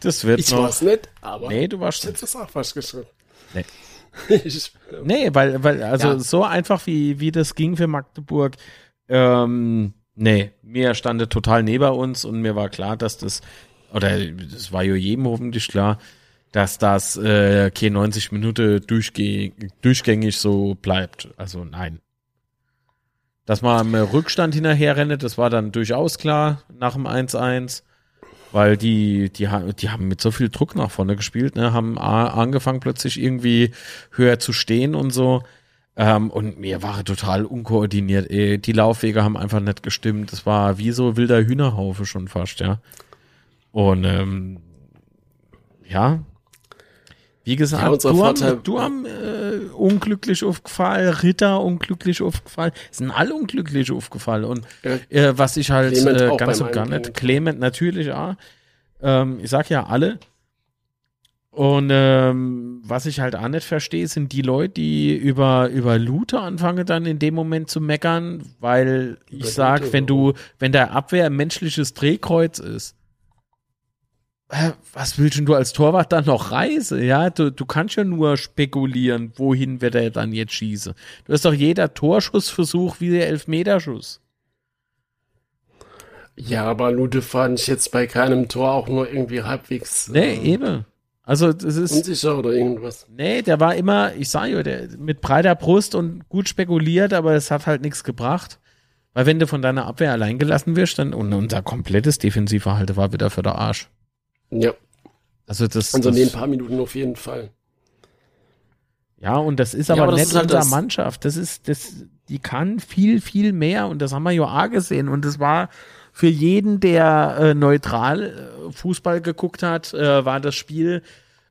das wird ich noch. Ich war's nicht, aber. Nee, du warst nicht. Das auch was geschrieben. Nee. nee, weil, weil, also ja. so einfach wie, wie das ging für Magdeburg, ähm, nee, mir stand total neben uns und mir war klar, dass das, oder das war ja jedem hoffentlich klar, dass das äh, keine 90 Minuten durchgängig so bleibt. Also nein. Dass man im Rückstand hinterher rennt, das war dann durchaus klar nach dem 1-1. Weil die, die, die haben mit so viel Druck nach vorne gespielt, ne, haben angefangen plötzlich irgendwie höher zu stehen und so. Ähm, und mir war total unkoordiniert. Ey. Die Laufwege haben einfach nicht gestimmt. Das war wie so wilder Hühnerhaufe schon fast, ja. Und ähm, ja, wie gesagt, ja, du, haben, du haben äh, unglücklich aufgefallen, Ritter unglücklich aufgefallen, sind alle unglücklich aufgefallen. Und äh, was ich halt äh, ganz und gar nicht, Clement natürlich auch. Ähm, ich sag ja alle. Und ähm, was ich halt auch nicht verstehe, sind die Leute, die über, über Luther anfangen, dann in dem Moment zu meckern, weil ich sag, wenn du, wenn der Abwehr ein menschliches Drehkreuz ist, was willst du als Torwart dann noch reisen? Ja, du, du kannst ja nur spekulieren, wohin wird er dann jetzt schießen. Du hast doch jeder Torschussversuch wie der Elfmeterschuss. Ja, aber Lute fand ich jetzt bei keinem Tor auch nur irgendwie halbwegs. Nee, äh, eben. Also das ist. Unsicher oder irgendwas. Nee, der war immer, ich sage ja, der mit breiter Brust und gut spekuliert, aber es hat halt nichts gebracht. Weil wenn du von deiner Abwehr allein gelassen wirst, dann und unser komplettes Defensivverhalten war wieder für der Arsch. Ja. Also das. Also in den paar Minuten auf jeden Fall. Ja, und das ist aber, ja, aber nicht halt unsere Mannschaft. Das ist, das, die kann viel, viel mehr und das haben wir ja auch gesehen. Und das war für jeden, der äh, neutral äh, Fußball geguckt hat, äh, war das Spiel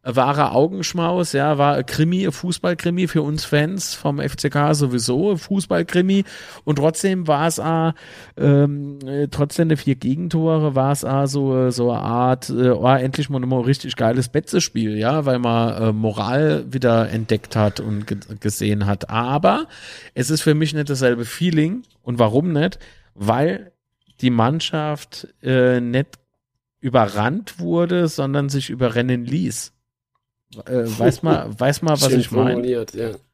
wahrer Augenschmaus, ja, war Krimi, Fußballkrimi für uns Fans vom FCK sowieso, Fußballkrimi und trotzdem war es äh, ähm, trotzdem der vier Gegentore war es äh, so so eine Art äh, oh, endlich mal ein richtig geiles Betzespiel, ja, weil man äh, Moral wieder entdeckt hat und ge gesehen hat, aber es ist für mich nicht dasselbe Feeling und warum nicht? Weil die Mannschaft äh, nicht überrannt wurde, sondern sich überrennen ließ. Äh, weiß mal, weiß mal, was Schön ich meine. Ja.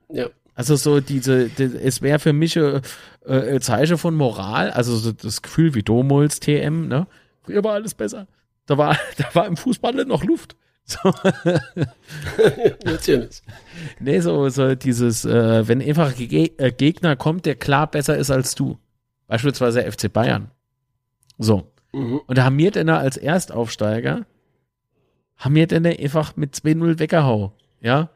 ja. Also so diese, die, es wäre für mich äh, äh, Zeichen von Moral, also so das Gefühl wie Domuls TM, ne? Früher war alles besser. Da war, da war im Fußball noch Luft. So. Natürlich. Nee, so, so dieses, äh, wenn einfach Ge äh, Gegner kommt, der klar besser ist als du. Beispielsweise FC Bayern. So. Mhm. Und da haben wir denn als Erstaufsteiger haben wir denn einfach mit 2-0 weggehauen. Ja.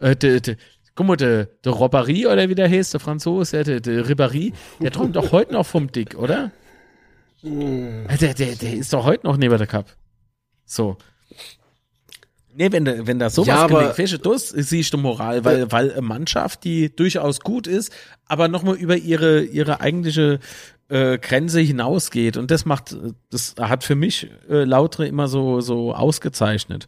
Äh, de, de, guck mal, der de Robbery oder wie der heißt, der Franzose, der, der Ribéry, der träumt doch heute noch vom Dick, oder? Mm. Der, der, der ist doch heute noch neben der Cup. So. Nee, wenn, da, wenn da sowas ja, gelingt, welche das siehst du Moral, weil, weil eine Mannschaft, die durchaus gut ist, aber nochmal über ihre, ihre eigentliche äh, Grenze hinausgeht. Und das macht, das hat für mich äh, Lautre immer so, so ausgezeichnet.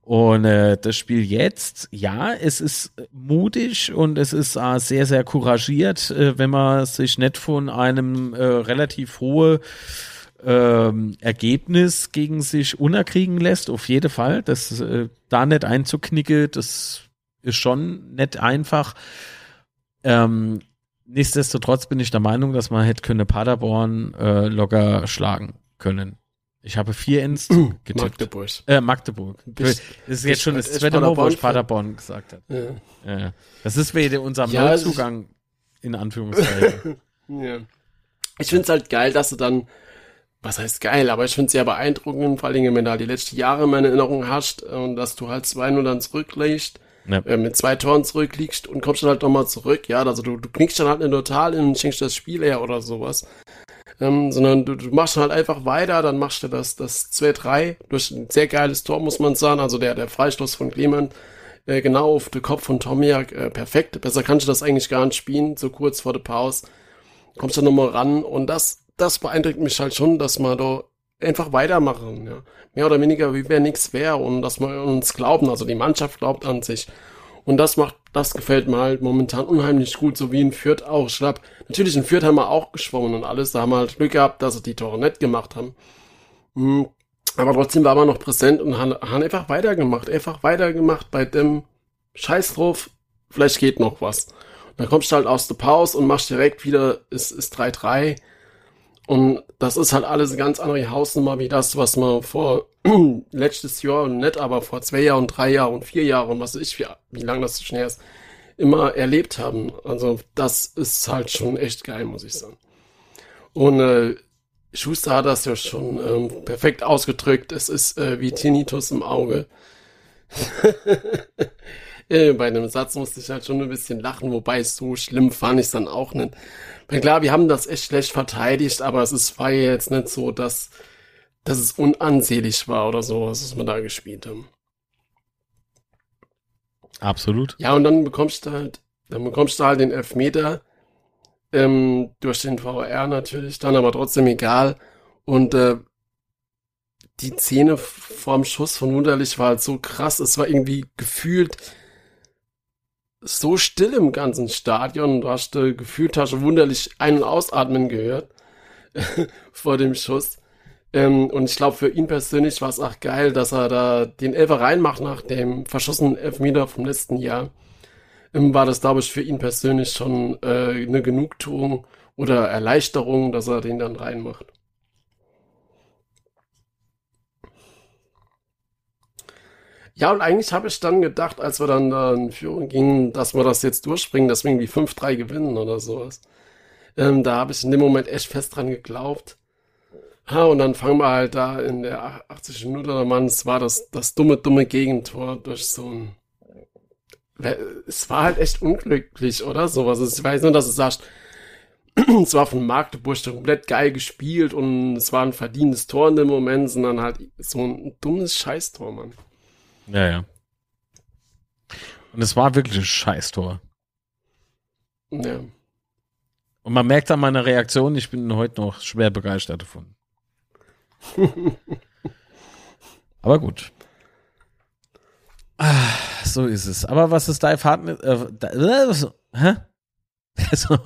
Und äh, das Spiel jetzt, ja, es ist mutig und es ist äh, sehr, sehr couragiert, äh, wenn man sich nicht von einem äh, relativ hohe ähm, Ergebnis gegen sich unerkriegen lässt, auf jeden Fall. Das äh, da nicht einzuknicken, das ist schon nicht einfach. Ähm, Nichtsdestotrotz bin ich der Meinung, dass man hätte können Paderborn äh, locker schlagen können. Ich habe vier ins uh, getippt. Magdeburg. Äh, Magdeburg. Bist, das ist jetzt schon das zweite Mal, wo ich Paderborn gesagt habe. Ja. Ja. Das ist wegen unserem ja, Neuzugang, in Anführungszeichen. ja. Ich finde es halt geil, dass du dann, was heißt geil, aber ich finde es sehr beeindruckend, vor allem, wenn du halt die letzten Jahre in meiner Erinnerung hast und dass du halt 2-0 dann zurücklegst ja. äh, mit zwei Toren zurückliegst und kommst dann halt nochmal zurück. Ja, also du, du knickst dann halt nicht total und schenkst das Spiel her oder sowas. Ähm, sondern du, du machst halt einfach weiter, dann machst du das, das 2-3 durch ein sehr geiles Tor, muss man sagen. Also der, der Freistoß von Clement äh, genau auf den Kopf von Tomiak, äh, perfekt. Besser kannst du das eigentlich gar nicht spielen, so kurz vor der Pause. Kommst du nochmal ran und das, das beeindruckt mich halt schon, dass man da einfach weitermachen, ja. Mehr oder weniger, wie wäre nichts wäre und dass wir uns glauben, also die Mannschaft glaubt an sich. Und das macht, das gefällt mir halt momentan unheimlich gut, so wie in Fürth auch. Ich glaub, natürlich in Fürth haben wir auch geschwommen und alles, da haben wir halt Glück gehabt, dass sie die Tore nicht gemacht haben. Mhm. Aber trotzdem war man noch präsent und haben, haben einfach weitergemacht, einfach weitergemacht bei dem Scheiß drauf, vielleicht geht noch was. Und dann kommst du halt aus der Pause und machst direkt wieder, es ist 3-3 und das ist halt alles eine ganz andere Hausnummer wie das, was man vor letztes Jahr und nicht, aber vor zwei Jahren, drei Jahren und vier Jahren und was weiß ich, wie, wie lange das schon her ist, immer erlebt haben. Also das ist halt schon echt geil, muss ich sagen. Und äh, Schuster hat das ja schon ähm, perfekt ausgedrückt. Es ist äh, wie Tinnitus im Auge. äh, bei dem Satz musste ich halt schon ein bisschen lachen, wobei so schlimm fand ich es dann auch nicht. Weil klar, wir haben das echt schlecht verteidigt, aber es ist, war ja jetzt nicht so, dass, dass es unansehlich war oder so, was wir da gespielt haben. Absolut. Ja, und dann bekommst du halt, dann bekommst du halt den Elfmeter ähm, durch den VR natürlich, dann aber trotzdem egal. Und äh, die Szene vorm Schuss von Wunderlich war halt so krass. Es war irgendwie gefühlt so still im ganzen Stadion. Du hast äh, gefühlt hast wunderlich ein- und ausatmen gehört vor dem Schuss. Ähm, und ich glaube, für ihn persönlich war es auch geil, dass er da den Elfer reinmacht nach dem verschossenen Elfmeter vom letzten Jahr. Ähm, war das, glaube ich, für ihn persönlich schon äh, eine Genugtuung oder Erleichterung, dass er den dann reinmacht. Ja, und eigentlich habe ich dann gedacht, als wir dann da in Führung gingen, dass wir das jetzt durchspringen, dass wir irgendwie 5-3 gewinnen oder sowas. Ähm, da habe ich in dem Moment echt fest dran geglaubt. Ha, und dann fangen wir halt da in der 80. Minute oder Mann, es war das, das dumme, dumme Gegentor durch so ein. Es war halt echt unglücklich, oder? Sowas. Ich weiß nur, dass du sagst, es war von Magdeburg komplett geil gespielt und es war ein verdientes Tor in dem Moment, sondern halt so ein dummes Scheißtor, Mann. Ja, ja. Und es war wirklich ein Scheißtor. Ja. Und man merkt an meiner Reaktion, ich bin heute noch schwer begeistert davon. Aber gut. Ah, so ist es. Aber was ist dein Fazit? Äh, äh? Also,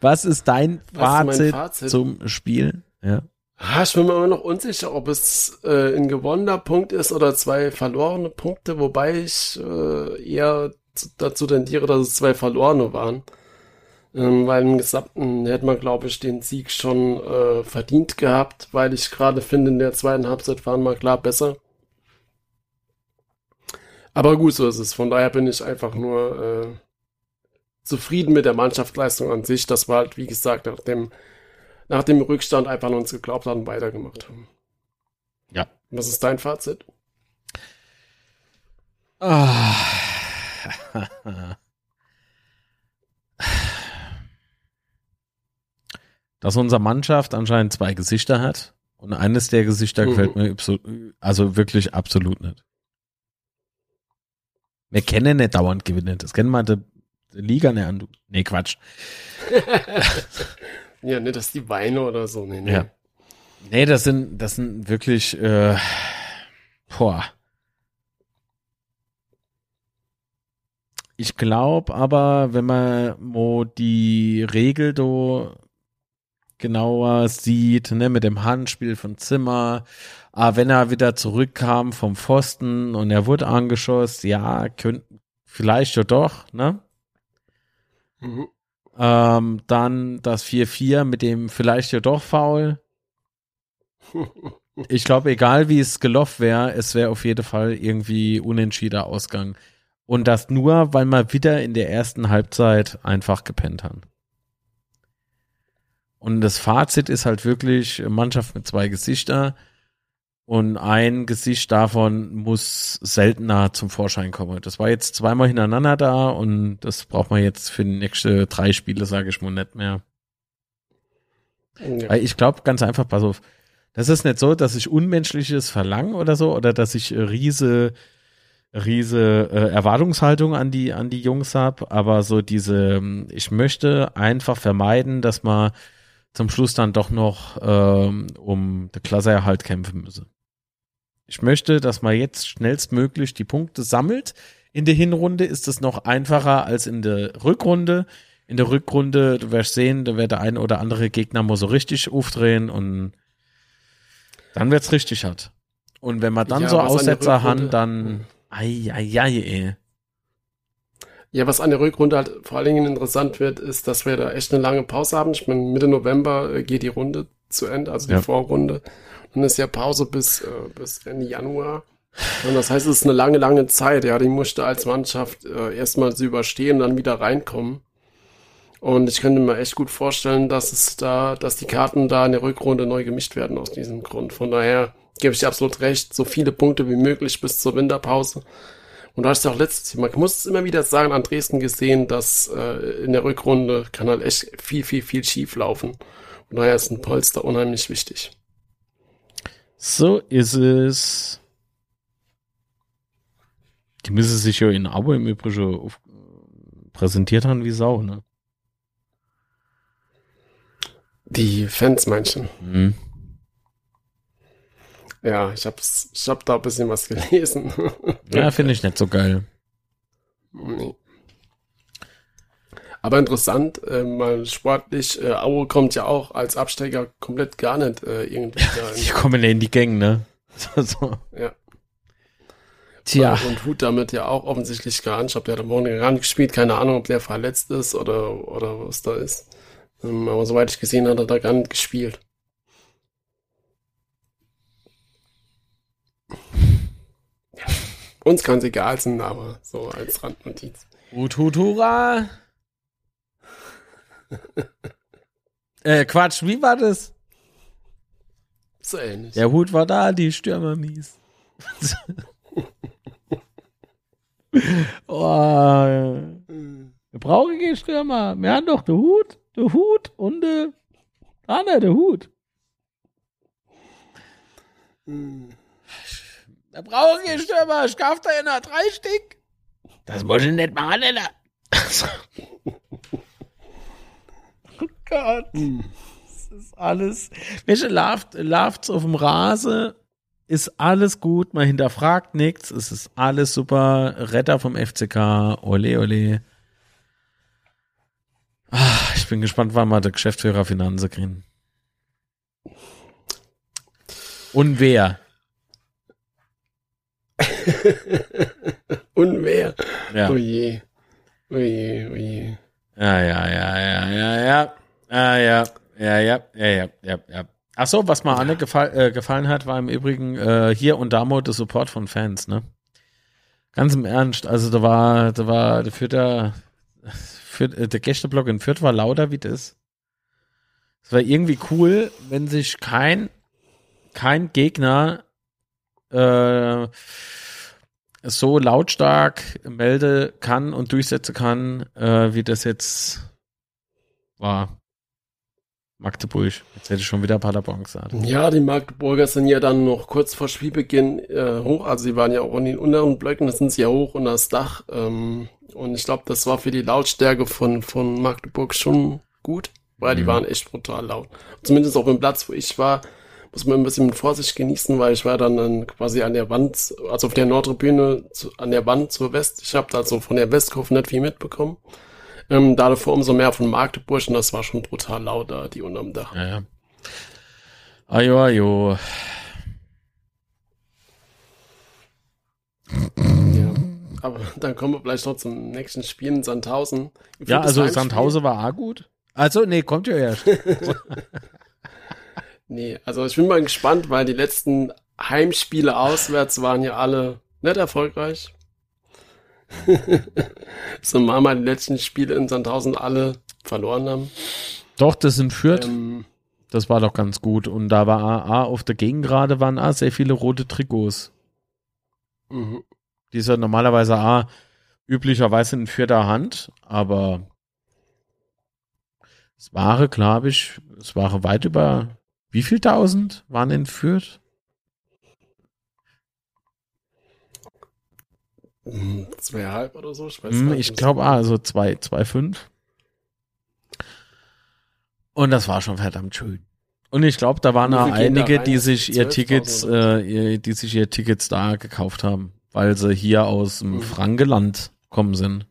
was ist dein Was ist Fazit, Fazit? zum Spiel? Ja. Ah, ich bin mir immer noch unsicher, ob es äh, ein gewonnener Punkt ist oder zwei verlorene Punkte, wobei ich äh, eher zu, dazu tendiere, dass es zwei verlorene waren. Ähm, weil im Gesamten hätte man, glaube ich, den Sieg schon äh, verdient gehabt, weil ich gerade finde, in der zweiten Halbzeit waren wir klar besser. Aber gut, so ist es. Von daher bin ich einfach nur äh, zufrieden mit der Mannschaftsleistung an sich, dass wir halt, wie gesagt, nach dem nach dem Rückstand einfach an uns geglaubt haben, weitergemacht haben. Ja. Was ist dein Fazit? Ah. Dass unsere Mannschaft anscheinend zwei Gesichter hat und eines der Gesichter Mhm. gefällt mir also wirklich absolut nicht. Wir kennen nicht dauernd gewinnen, das kennen wir der der Liga nicht an. Nee, Quatsch. Ja, nicht, dass die Weine oder so. Nee, nee. Ja. Nee, das sind, das sind wirklich, äh, boah. Ich glaube aber, wenn man mo die Regel do genauer sieht, ne, mit dem Handspiel von Zimmer, ah, wenn er wieder zurückkam vom Pfosten und er wurde angeschossen, ja, könnt, vielleicht ja doch, ne? Mhm. Ähm, dann das 4-4 mit dem vielleicht ja doch Foul. Ich glaube, egal wie es gelaufen wäre, es wäre auf jeden Fall irgendwie unentschiedener Ausgang. Und das nur, weil wir wieder in der ersten Halbzeit einfach gepennt haben. Und das Fazit ist halt wirklich Mannschaft mit zwei Gesichter. Und ein Gesicht davon muss seltener zum Vorschein kommen. Das war jetzt zweimal hintereinander da und das braucht man jetzt für die nächsten drei Spiele, sage ich mal, nicht mehr. Ja. Ich glaube ganz einfach, pass auf, das ist nicht so, dass ich Unmenschliches verlange oder so, oder dass ich riese, riese äh, Erwartungshaltung an die, an die Jungs habe, aber so diese, ich möchte einfach vermeiden, dass man zum Schluss dann doch noch ähm, um den Klasseerhalt kämpfen müsse. Ich möchte, dass man jetzt schnellstmöglich die Punkte sammelt. In der Hinrunde ist es noch einfacher als in der Rückrunde. In der Rückrunde, du wirst sehen, da wird der ein oder andere Gegner mal so richtig aufdrehen und dann wird's richtig hart. Und wenn man dann Ja, so Aussetzer Rückrunde- dann ai, ai, ai, ey. Ja, was an der Rückrunde halt vor allen Dingen interessant wird, ist, dass wir da echt eine lange Pause haben. Ich meine, Mitte November äh, geht die Runde zu Ende, also die Ja. Vorrunde. Dann ist ja Pause bis, äh, bis Ende Januar. Und das heißt, es ist eine lange, lange Zeit. Ja, die musste als Mannschaft äh, erstmal sie überstehen, dann wieder reinkommen. Und ich könnte mir echt gut vorstellen, dass es da, dass die Karten da in der Rückrunde neu gemischt werden aus diesem Grund. Von daher gebe ich absolut recht, so viele Punkte wie möglich bis zur Winterpause. Und du hast ja auch letztes Jahr, man muss es immer wieder sagen, an Dresden gesehen, dass äh, in der Rückrunde kann halt echt viel, viel, viel schief laufen. Von daher ist ein Polster unheimlich wichtig. So ist es. Die müssen sich ja in Abo im Übrigen auf, präsentiert haben wie Sau, ne? Die Fans manchen. Mhm. Ja, ich hab's, ich hab da ein bisschen was gelesen. Ja, finde ich nicht so geil. nee. Aber interessant, äh, mal sportlich, äh, Aue kommt ja auch als Absteiger komplett gar nicht äh, irgendwie da. Die kommen ja in die Gänge, ne? So, so. ja. Tja. Und Hut damit ja auch offensichtlich gar nicht. Ich habe der hat am Wochenende gar nicht gespielt. Keine Ahnung, ob der verletzt ist oder, oder was da ist. Ähm, aber soweit ich gesehen habe, hat er da gar nicht gespielt. Ja. Uns kann es egal sein, aber so als Randnotiz. Hut, Hut, hurra! Äh, Quatsch, wie war das? So ähnlich. Der Hut war da, die Stürmer mies. oh, wir brauchen keinen Stürmer. Wir haben doch den Hut, den Hut und der, ah ne, der Hut. Wir brauchen keinen Stürmer. Kauf da ja noch drei Stück. Das muss ich nicht machen, Alter. Gott. Das ist alles. Welche läuft, läuft's auf dem Rasen? Ist alles gut, man hinterfragt nichts, es ist alles super. Retter vom FCK, ole ole. Ah, ich bin gespannt, wann wir der Geschäftsführer Finanzen kriegen. Und wer? Und wer? Ja. Oh je. Oh je, oh. Ja, ja, ja, ja, ja, ja. Ah, ja, ja, ja, ja, ja, ja, ja. Ach so, was mir Anne gefall, äh, gefallen hat, war im Übrigen äh, hier und da mal der Support von Fans, ne? Ganz im Ernst, also da war, da war der Fürther, Fürth, äh, der Gästeblock in Fürth war lauter wie das. Es war irgendwie cool, wenn sich kein, kein Gegner äh, so lautstark melde kann und durchsetzen kann, äh, wie das jetzt war. Magdeburg. Jetzt hätte ich schon wieder Paderborn gesagt. Ja, die Magdeburger sind ja dann noch kurz vor Spielbeginn äh, hoch. Also sie waren ja auch in den unteren Blöcken, das sind sie ja hoch unter das Dach. Ähm, und ich glaube, das war für die Lautstärke von, von Magdeburg schon gut, weil die Mhm. waren echt brutal laut. Zumindest auf dem Platz, wo ich war, muss man ein bisschen mit Vorsicht genießen, weil ich war dann, dann quasi an der Wand, also auf der Nordtribüne, zu, an der Wand zur West. Ich habe da so von der Westkurve nicht viel mitbekommen. Ähm, da davor umso mehr von Magdeburg und das war schon brutal laut da, die unterm Dach. Ja, ja. Ajo, ajo. Ja. Aber dann kommen wir vielleicht noch zum nächsten Spiel in Sandhausen. Ja, also Heimspiel? Sandhausen war auch gut. Also, nee, kommt ja erst. Nee, also ich bin mal gespannt, weil die letzten Heimspiele auswärts waren ja alle nicht erfolgreich. so mal mal die letzten Spiele in Sandhausen alle verloren haben. Doch, das sind Fürth. Ähm, Das war doch ganz gut. Und da war A, A auf der Gegengrade waren A sehr viele rote Trikots. mhm. Die ist ja normalerweise A üblicherweise in vierter Hand, aber es waren, glaube ich, es waren weit über wie viel tausend waren in Fürth? Zweieinhalb oder so, ich weiß Hm, nicht. ich glaube, ah, also zwei, zwei, fünf. Und das war schon verdammt schön. Und ich glaube, da waren auch einige, die sich ihr 12.000 Tickets, äh, die sich ihr Tickets da gekauft haben, weil sie hier aus dem Mhm. Frankeland kommen sind.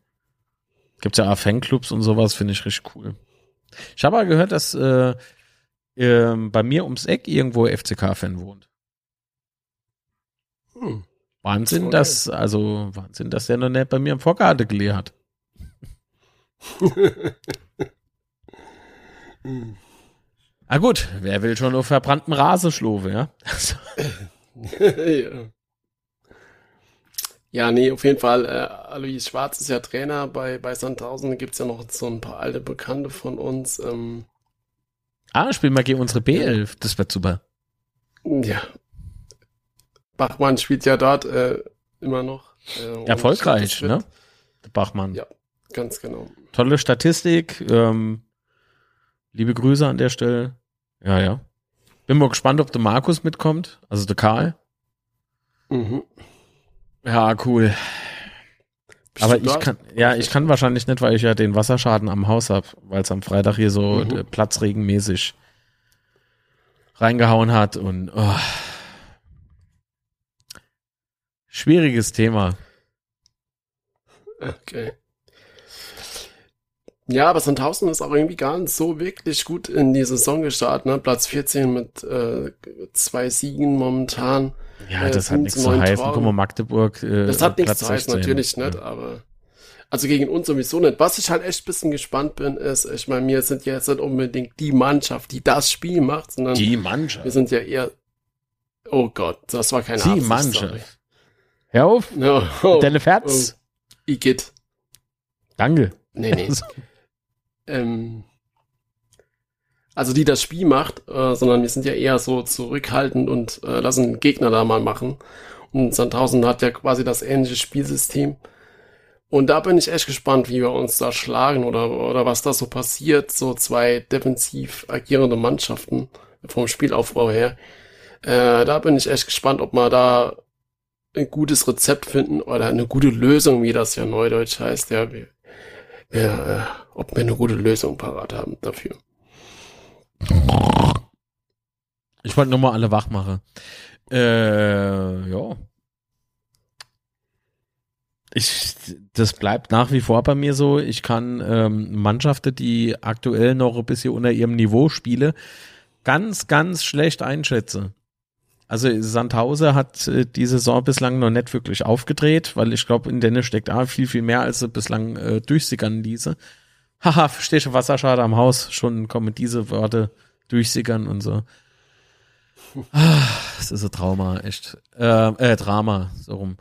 Gibt's ja auch Fanclubs und sowas, finde ich richtig cool. Ich habe aber gehört, dass äh, ähm, bei mir ums Eck irgendwo FCK-Fan wohnt. Hm. Wahnsinn, Okay. dass, also Wahnsinn, dass der noch nicht bei mir im Vorgarten gelehrt hat. Hm. Ah gut, wer will schon auf verbranntem Rasen schlufen, ja? ja. Ja, nee, auf jeden Fall. Äh, Alois Schwarz ist ja Trainer bei, bei Sandhausen. Da gibt's ja noch so ein paar alte Bekannte von uns. Ähm, ah, spielen wir gegen unsere B11. Das wird super. Ja. Bachmann spielt ja dort äh, immer noch. Äh, Erfolgreich, ne? Bachmann. Ja, ganz genau. Tolle Statistik. Ähm, liebe Grüße an der Stelle. Ja, ja. Bin mal gespannt, ob der Markus mitkommt, also der Karl. Mhm. Ja, cool. Bist Aber ich kann, ja, ich kann wahrscheinlich nicht, weil ich ja den Wasserschaden am Haus hab, weil es am Freitag hier so mhm. platzregenmäßig reingehauen hat und oh. Schwieriges Thema. Okay. Ja, aber Sandhausen ist auch irgendwie gar nicht so wirklich gut in die Saison gestartet. Ne? Platz 14 mit äh, zwei Siegen momentan. Ja, äh, das hat nichts zu heißen. Guck mal, Magdeburg. Äh, das hat nichts zu heißen, natürlich nicht, ja. aber also gegen uns sowieso nicht. Was ich halt echt bisschen gespannt bin, ist, ich meine, wir sind ja jetzt nicht unbedingt die Mannschaft, die das Spiel macht, sondern die Mannschaft. Wir sind ja eher. Oh Gott, das war keine Die Absicht, Mannschaft. Sorry. Hör auf. No, oh, Deine Ferz. Oh, Igitt. Danke. Nee, nee. ähm, also die das Spiel macht, äh, sondern wir sind ja eher so zurückhaltend und äh, lassen Gegner da mal machen. Und Sandhausen hat ja quasi das ähnliche Spielsystem. Und da bin ich echt gespannt, wie wir uns da schlagen oder, oder was da so passiert. So zwei defensiv agierende Mannschaften vom Spielaufbau her. Äh, da bin ich echt gespannt, ob wir da ein gutes Rezept finden oder eine gute Lösung, wie das ja neudeutsch heißt. Ja, wir, wir, äh, ob wir eine gute Lösung parat haben dafür. Ich wollte nur mal alle wach machen. Äh, ja. Ich, das bleibt nach wie vor bei mir so. Ich kann ähm, Mannschaften, die aktuell noch ein bisschen unter ihrem Niveau spielen, ganz, ganz schlecht einschätzen. Also Sandhause hat äh, die Saison bislang noch nicht wirklich aufgedreht, weil ich glaube, in denen steckt auch viel, viel mehr, als sie bislang äh, durchsickern diese. Haha, verstehe schon Wasserschade am Haus, schon kommen diese Worte durchsickern und so. Ah, das ist ein Trauma, echt. Äh, äh Drama, so rum.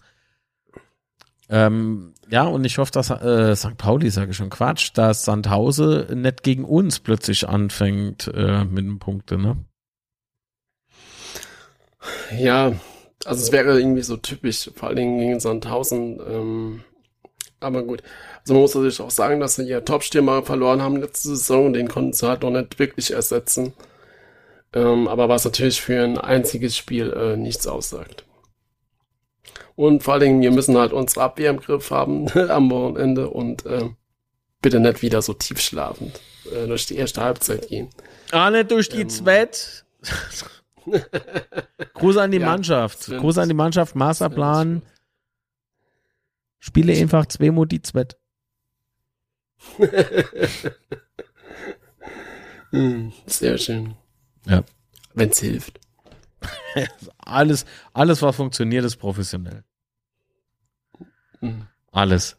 Ähm, ja, und ich hoffe, dass äh, St. Pauli, sage ich schon Quatsch, dass Sandhause nicht gegen uns plötzlich anfängt äh, mit den Punkten, ne? Ja, also es wäre irgendwie so typisch, vor allen Dingen gegen Sandhausen. Ähm, aber gut. Also man muss natürlich auch sagen, dass sie ihr Top-Stürmer verloren haben letzte Saison und den konnten sie halt noch nicht wirklich ersetzen. Ähm, aber was natürlich für ein einziges Spiel äh, nichts aussagt. Und vor allen Dingen, wir müssen halt unsere Abwehr im Griff haben am Wochenende und äh, bitte nicht wieder so tiefschlafend äh, durch die erste Halbzeit gehen. Ah, nicht durch die ähm, Zwett. Gruß an die ja, Mannschaft. Gruß an die Mannschaft, Masterplan. Spiele einfach zweimal die Zwett. Sehr schön. Ja. Wenn es hilft. alles, alles, was funktioniert, ist professionell. Mhm. Alles.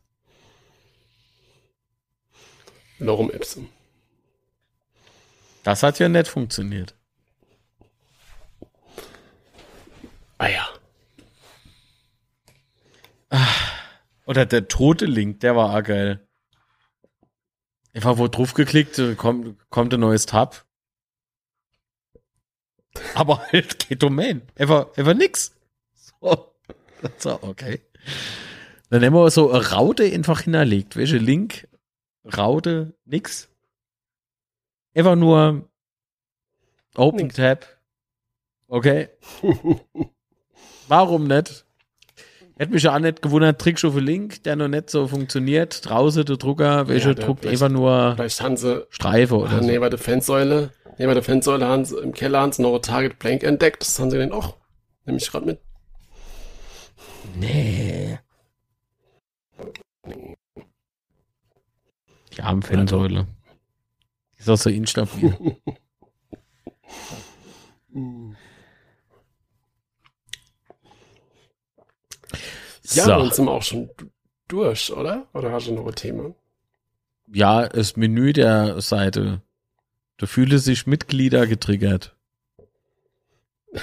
Lorem Ipsum. Das hat ja nicht funktioniert. Ah ja. Oder der tote Link, der war auch geil. Einfach wo drauf geklickt, kommt, kommt ein neues Tab. Aber halt kein Domain. Einfach, einfach nix. So. so, okay. Dann haben wir so eine Raute einfach hinterlegt. Welche Link? Raute, nix. Einfach nur Open nix. Tab. Okay. Warum nicht? Hätte mich ja auch nicht gewundert, Trickstufe Link, der noch nicht so funktioniert. Draußen der Drucker, welcher ja, druckt einfach nur vielleicht haben sie, Streife oder ach, so. Nee, bei der Fansäule, nee, bei der Fansäule haben sie im Keller haben sie noch ein Target Blank entdeckt. Das haben sie denn auch. Nehme ich gerade mit. Nee. Die armen Fansäule. Die ist auch so instabil. Ja, so. dann sind wir auch schon durch, oder? Oder hast du noch ein Thema? Ja, das Menü der Seite. Da fühle sich Mitglieder getriggert.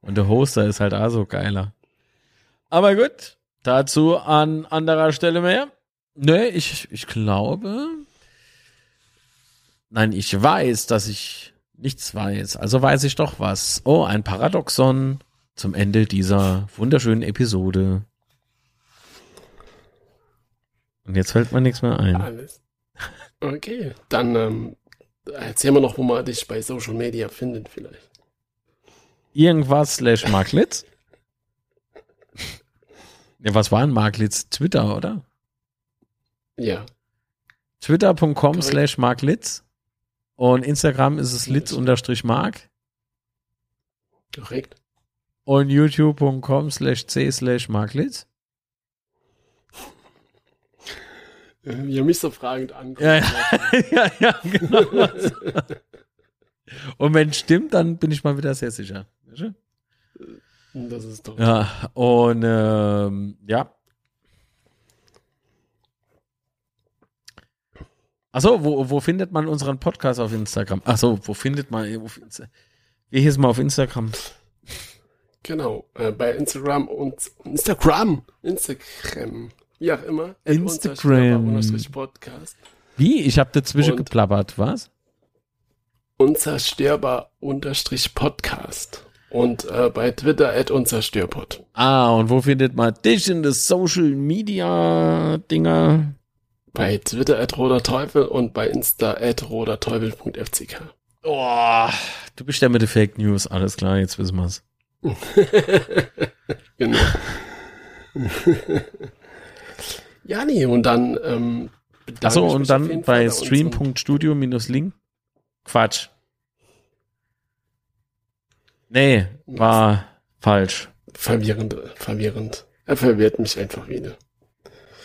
Und der Hoster ist halt auch so geiler. Aber gut, dazu an anderer Stelle mehr. Nee, ich, ich glaube. Nein, ich weiß, dass ich nichts weiß. Also weiß ich doch was. Oh, ein Paradoxon zum Ende dieser wunderschönen Episode. Und jetzt fällt mir nichts mehr ein. Alles. Okay, dann ähm, erzähl mal noch, wo man dich bei Social Media findet vielleicht. Irgendwas slash Marklitz. ja, was war ein Marklitz? Twitter, oder? Ja. Twitter.com slash Marklitz. Und Instagram ist es litz unterstrich mark. Korrekt. Und youtube.com slash c slash Marklitz. Äh, Wie er mich so fragend anguckt. Ja, ja, ja, genau. Und wenn es stimmt, dann bin ich mal wieder sehr sicher. Du? Das ist doch. Ja, und ähm, ja. Achso, wo, wo findet man unseren Podcast auf Instagram? Achso, wo findet man. Wo, wie hieß mal auf Instagram? Genau. Äh, bei Instagram und Instagram. Instagram. Wie auch immer. Instagram. Podcast. Wie? Ich habe dazwischen Und- geplappert, was? Unzerstörbar unterstrich Podcast. Und äh, bei Twitter at unzerstörpod. Ah, und wo findet man dich in den Social Media Dinger? Bei Twitter at roter Teufel und bei Insta at roterteufel.fck. Oh, du bist der mit den Fake News, alles klar, jetzt wissen wir's. genau. ja, nee, und dann ähm, bedanke Achso, ich und dann bei stream.studio-link. Quatsch. Nee, war falsch. Verwirrend, verwirrend. Er verwirrt mich einfach wieder.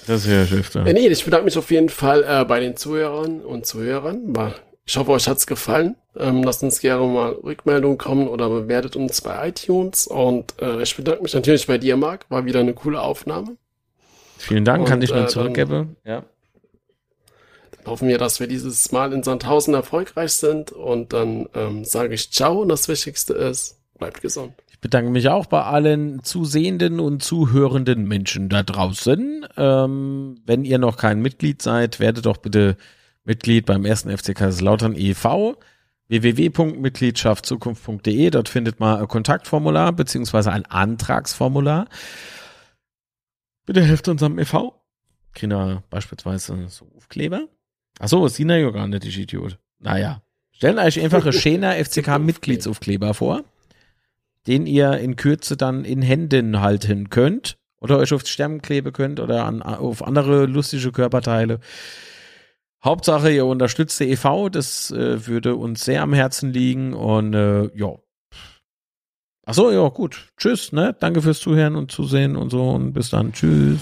Das wäre Schifter. Ja, nee, ich bedanke mich auf jeden Fall äh, bei den Zuhörern und Zuhörern. War- Ich hoffe, euch hat's gefallen. Ähm, lasst uns gerne mal Rückmeldungen kommen oder bewertet uns bei iTunes. Und äh, ich bedanke mich natürlich bei dir, Marc. War wieder eine coole Aufnahme. Vielen Dank, kann Und, ich nur äh, zurückgeben. Ja. Dann hoffen wir, dass wir dieses Mal in Sandhausen erfolgreich sind. Und dann ähm, sage ich Ciao und das Wichtigste ist, bleibt gesund. Ich bedanke mich auch bei allen zusehenden und zuhörenden Menschen da draußen. Ähm, wenn ihr noch kein Mitglied seid, werdet doch bitte Mitglied beim ersten FC Kaiserslautern e.V. www.mitgliedschaftzukunft.de. Dort findet man ein Kontaktformular beziehungsweise ein Antragsformular. Bitte helft unserem e.V. Kriegen beispielsweise so Aufkleber. Achso, ist ja gar nicht, ich Idiot. Naja. Stellen euch einfach einen schöner FCK-Mitgliedsaufkleber vor den ihr in Kürze dann in Händen halten könnt oder euch auf die Stirn kleben könnt oder an, auf andere lustige Körperteile. Hauptsache, ihr unterstützt die e.V., das äh, würde uns sehr am Herzen liegen und äh, ja. Achso, ja, gut. Tschüss, ne? Danke fürs Zuhören und Zusehen und so und bis dann. Tschüss.